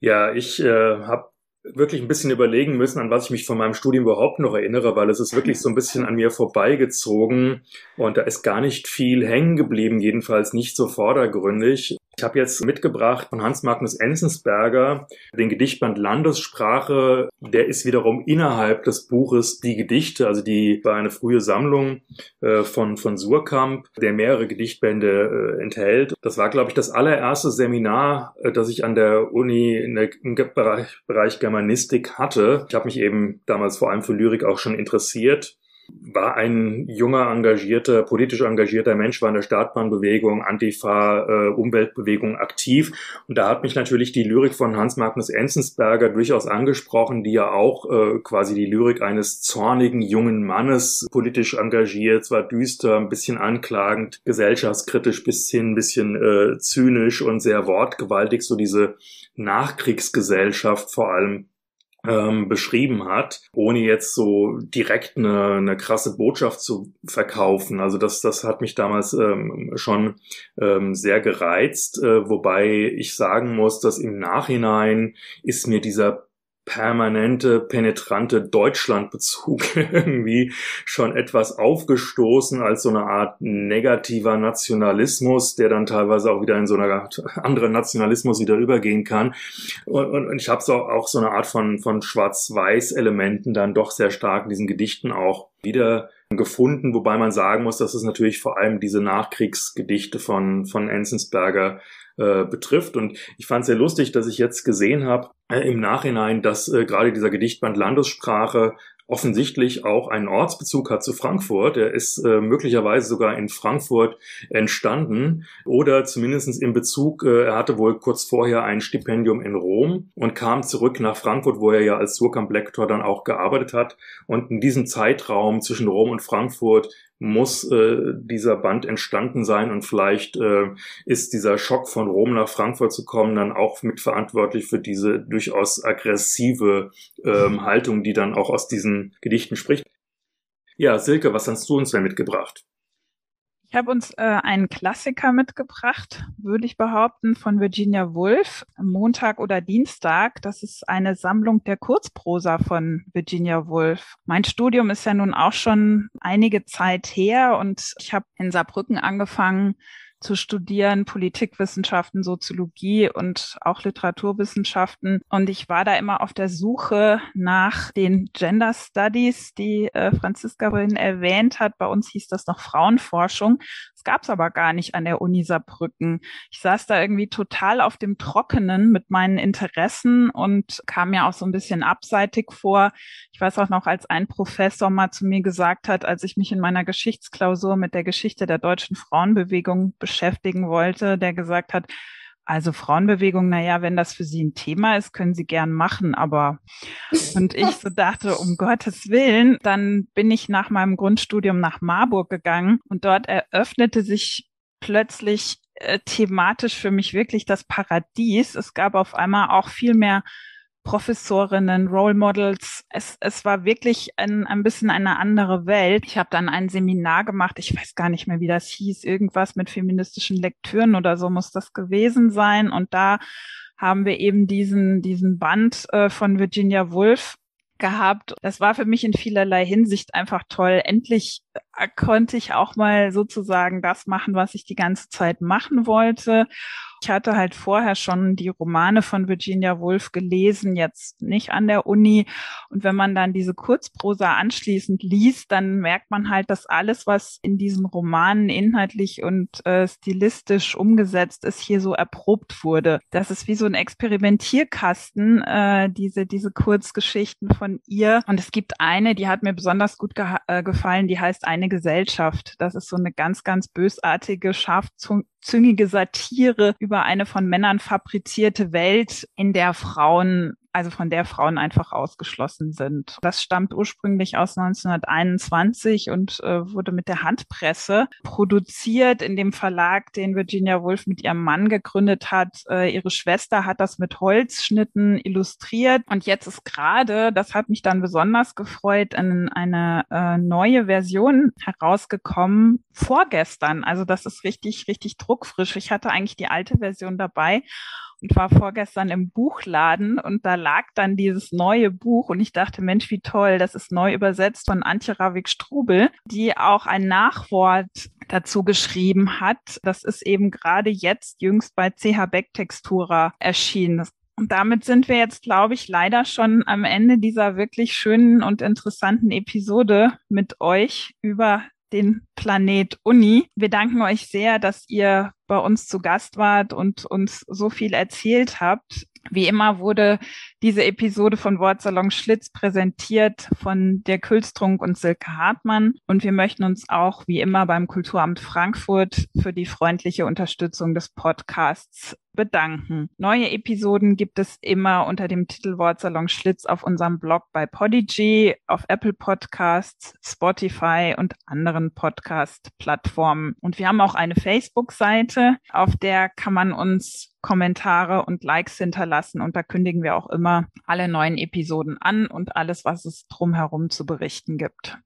Ja, ich äh, habe wirklich ein bisschen überlegen müssen, an was ich mich von meinem Studium überhaupt noch erinnere, weil es ist wirklich so ein bisschen an mir vorbeigezogen und da ist gar nicht viel hängen geblieben, jedenfalls nicht so vordergründig. Ich habe jetzt mitgebracht von Hans Magnus Enzensberger den Gedichtband Landessprache. Der ist wiederum innerhalb des Buches Die Gedichte, also die war eine frühe Sammlung äh, von, von Surkamp, der mehrere Gedichtbände äh, enthält. Das war, glaube ich, das allererste Seminar, äh, das ich an der Uni in der, im Bereich, Bereich Germanistik hatte. Ich habe mich eben damals vor allem für Lyrik auch schon interessiert war ein junger, engagierter, politisch engagierter Mensch, war in der Startbahnbewegung, Antifa, äh, Umweltbewegung aktiv. Und da hat mich natürlich die Lyrik von Hans Magnus Enzensberger durchaus angesprochen, die ja auch äh, quasi die Lyrik eines zornigen jungen Mannes, politisch engagiert, zwar düster, ein bisschen anklagend, gesellschaftskritisch bis hin ein bisschen äh, zynisch und sehr wortgewaltig, so diese Nachkriegsgesellschaft vor allem ähm, beschrieben hat, ohne jetzt so direkt eine, eine krasse Botschaft zu verkaufen. Also das, das hat mich damals ähm, schon ähm, sehr gereizt, äh, wobei ich sagen muss, dass im Nachhinein ist mir dieser permanente, penetrante Deutschlandbezug irgendwie schon etwas aufgestoßen als so eine Art negativer Nationalismus, der dann teilweise auch wieder in so eine Art andere Nationalismus wieder übergehen kann. Und, und, und ich habe so auch so eine Art von, von Schwarz-Weiß-Elementen dann doch sehr stark in diesen Gedichten auch wieder gefunden, wobei man sagen muss, dass es natürlich vor allem diese Nachkriegsgedichte von, von Enzensberger äh, betrifft. Und ich fand es sehr lustig, dass ich jetzt gesehen habe äh, im Nachhinein, dass äh, gerade dieser Gedichtband Landessprache offensichtlich auch einen Ortsbezug hat zu Frankfurt. Er ist äh, möglicherweise sogar in Frankfurt entstanden oder zumindestens in Bezug, äh, er hatte wohl kurz vorher ein Stipendium in Rom und kam zurück nach Frankfurt, wo er ja als Surkamp-Lektor dann auch gearbeitet hat. Und in diesem Zeitraum zwischen Rom und Frankfurt muss äh, dieser Band entstanden sein und vielleicht äh, ist dieser Schock von Rom nach Frankfurt zu kommen dann auch mitverantwortlich für diese durchaus aggressive ähm, Haltung, die dann auch aus diesen Gedichten spricht. Ja, Silke, was hast du uns denn mitgebracht? Ich habe uns äh, einen Klassiker mitgebracht, würde ich behaupten, von Virginia Woolf, Montag oder Dienstag. Das ist eine Sammlung der Kurzprosa von Virginia Woolf. Mein Studium ist ja nun auch schon einige Zeit her und ich habe in Saarbrücken angefangen, zu studieren, Politikwissenschaften, Soziologie und auch Literaturwissenschaften. Und ich war da immer auf der Suche nach den Gender Studies, die äh, Franziska vorhin erwähnt hat. Bei uns hieß das noch Frauenforschung. Es gab es aber gar nicht an der Uni Saarbrücken. Ich saß da irgendwie total auf dem Trockenen mit meinen Interessen und kam mir auch so ein bisschen abseitig vor. Ich weiß auch noch, als ein Professor mal zu mir gesagt hat, als ich mich in meiner Geschichtsklausur mit der Geschichte der deutschen Frauenbewegung beschäftigen wollte, der gesagt hat, also Frauenbewegung, naja, wenn das für Sie ein Thema ist, können Sie gern machen, aber und ich so dachte, um Gottes Willen, dann bin ich nach meinem Grundstudium nach Marburg gegangen und dort eröffnete sich plötzlich äh, thematisch für mich wirklich das Paradies. Es gab auf einmal auch viel mehr Professorinnen, Role Models. Es, es war wirklich ein, ein bisschen eine andere Welt. Ich habe dann ein Seminar gemacht, ich weiß gar nicht mehr, wie das hieß, irgendwas mit feministischen Lektüren oder so muss das gewesen sein. Und da haben wir eben diesen, diesen Band äh, von Virginia Woolf gehabt. Das war für mich in vielerlei Hinsicht einfach toll. Endlich konnte ich auch mal sozusagen das machen, was ich die ganze Zeit machen wollte. Ich hatte halt vorher schon die Romane von Virginia Woolf gelesen, jetzt nicht an der Uni. Und wenn man dann diese Kurzprosa anschließend liest, dann merkt man halt, dass alles, was in diesen Romanen inhaltlich und äh, stilistisch umgesetzt ist, hier so erprobt wurde. Das ist wie so ein Experimentierkasten, äh, diese, diese Kurzgeschichten von ihr. Und es gibt eine, die hat mir besonders gut ge äh, gefallen, die heißt Eine Gesellschaft. Das ist so eine ganz, ganz bösartige, scharfzüngige Satire über eine von Männern fabrizierte Welt, in der Frauen also von der Frauen einfach ausgeschlossen sind. Das stammt ursprünglich aus 1921 und äh, wurde mit der Handpresse produziert in dem Verlag, den Virginia Woolf mit ihrem Mann gegründet hat. Äh, ihre Schwester hat das mit Holzschnitten illustriert und jetzt ist gerade, das hat mich dann besonders gefreut, in eine äh, neue Version herausgekommen vorgestern. Also das ist richtig, richtig druckfrisch. Ich hatte eigentlich die alte Version dabei und war vorgestern im Buchladen und da lag dann dieses neue Buch und ich dachte, Mensch, wie toll, das ist neu übersetzt von Antje Ravik-Strubel, die auch ein Nachwort dazu geschrieben hat. Das ist eben gerade jetzt jüngst bei CH Beck Textura erschienen. Und damit sind wir jetzt, glaube ich, leider schon am Ende dieser wirklich schönen und interessanten Episode mit euch über den Planet Uni. Wir danken euch sehr, dass ihr bei uns zu Gast wart und uns so viel erzählt habt. Wie immer wurde diese Episode von Wortsalon Schlitz präsentiert von der Külstrunk und Silke Hartmann. Und wir möchten uns auch wie immer beim Kulturamt Frankfurt für die freundliche Unterstützung des Podcasts bedanken. Neue Episoden gibt es immer unter dem Titel Wortsalon Schlitz auf unserem Blog bei Podigy, auf Apple Podcasts, Spotify und anderen Podcast-Plattformen. Und wir haben auch eine Facebook-Seite, auf der kann man uns Kommentare und Likes hinterlassen und da kündigen wir auch immer alle neuen Episoden an und alles, was es drumherum zu berichten gibt.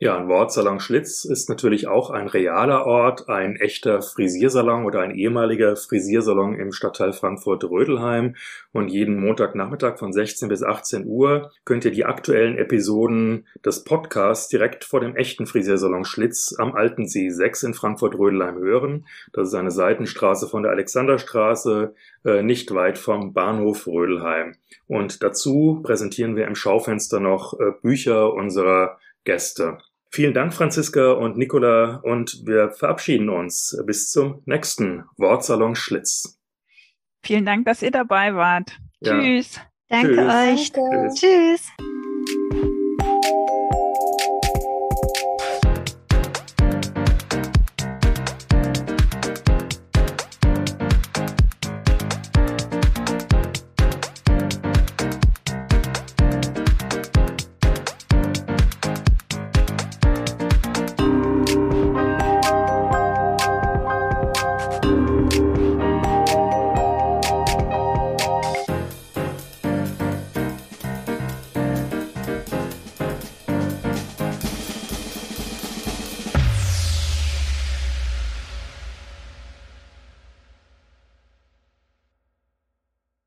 Ja, ein Wortsalon Schlitz ist natürlich auch ein realer Ort, ein echter Frisiersalon oder ein ehemaliger Frisiersalon im Stadtteil Frankfurt-Rödelheim. Und jeden Montagnachmittag von 16 bis 18 Uhr könnt ihr die aktuellen Episoden des Podcasts direkt vor dem echten Frisiersalon Schlitz am Alten See 6 in Frankfurt-Rödelheim hören. Das ist eine Seitenstraße von der Alexanderstraße, äh, nicht weit vom Bahnhof Rödelheim. Und dazu präsentieren wir im Schaufenster noch äh, Bücher unserer Gäste. Vielen Dank, Franziska und Nicola, und wir verabschieden uns. Bis zum nächsten Wortsalon Schlitz. Vielen Dank, dass ihr dabei wart. Ja. Tschüss. Danke Tschüss. euch. Danke. Tschüss.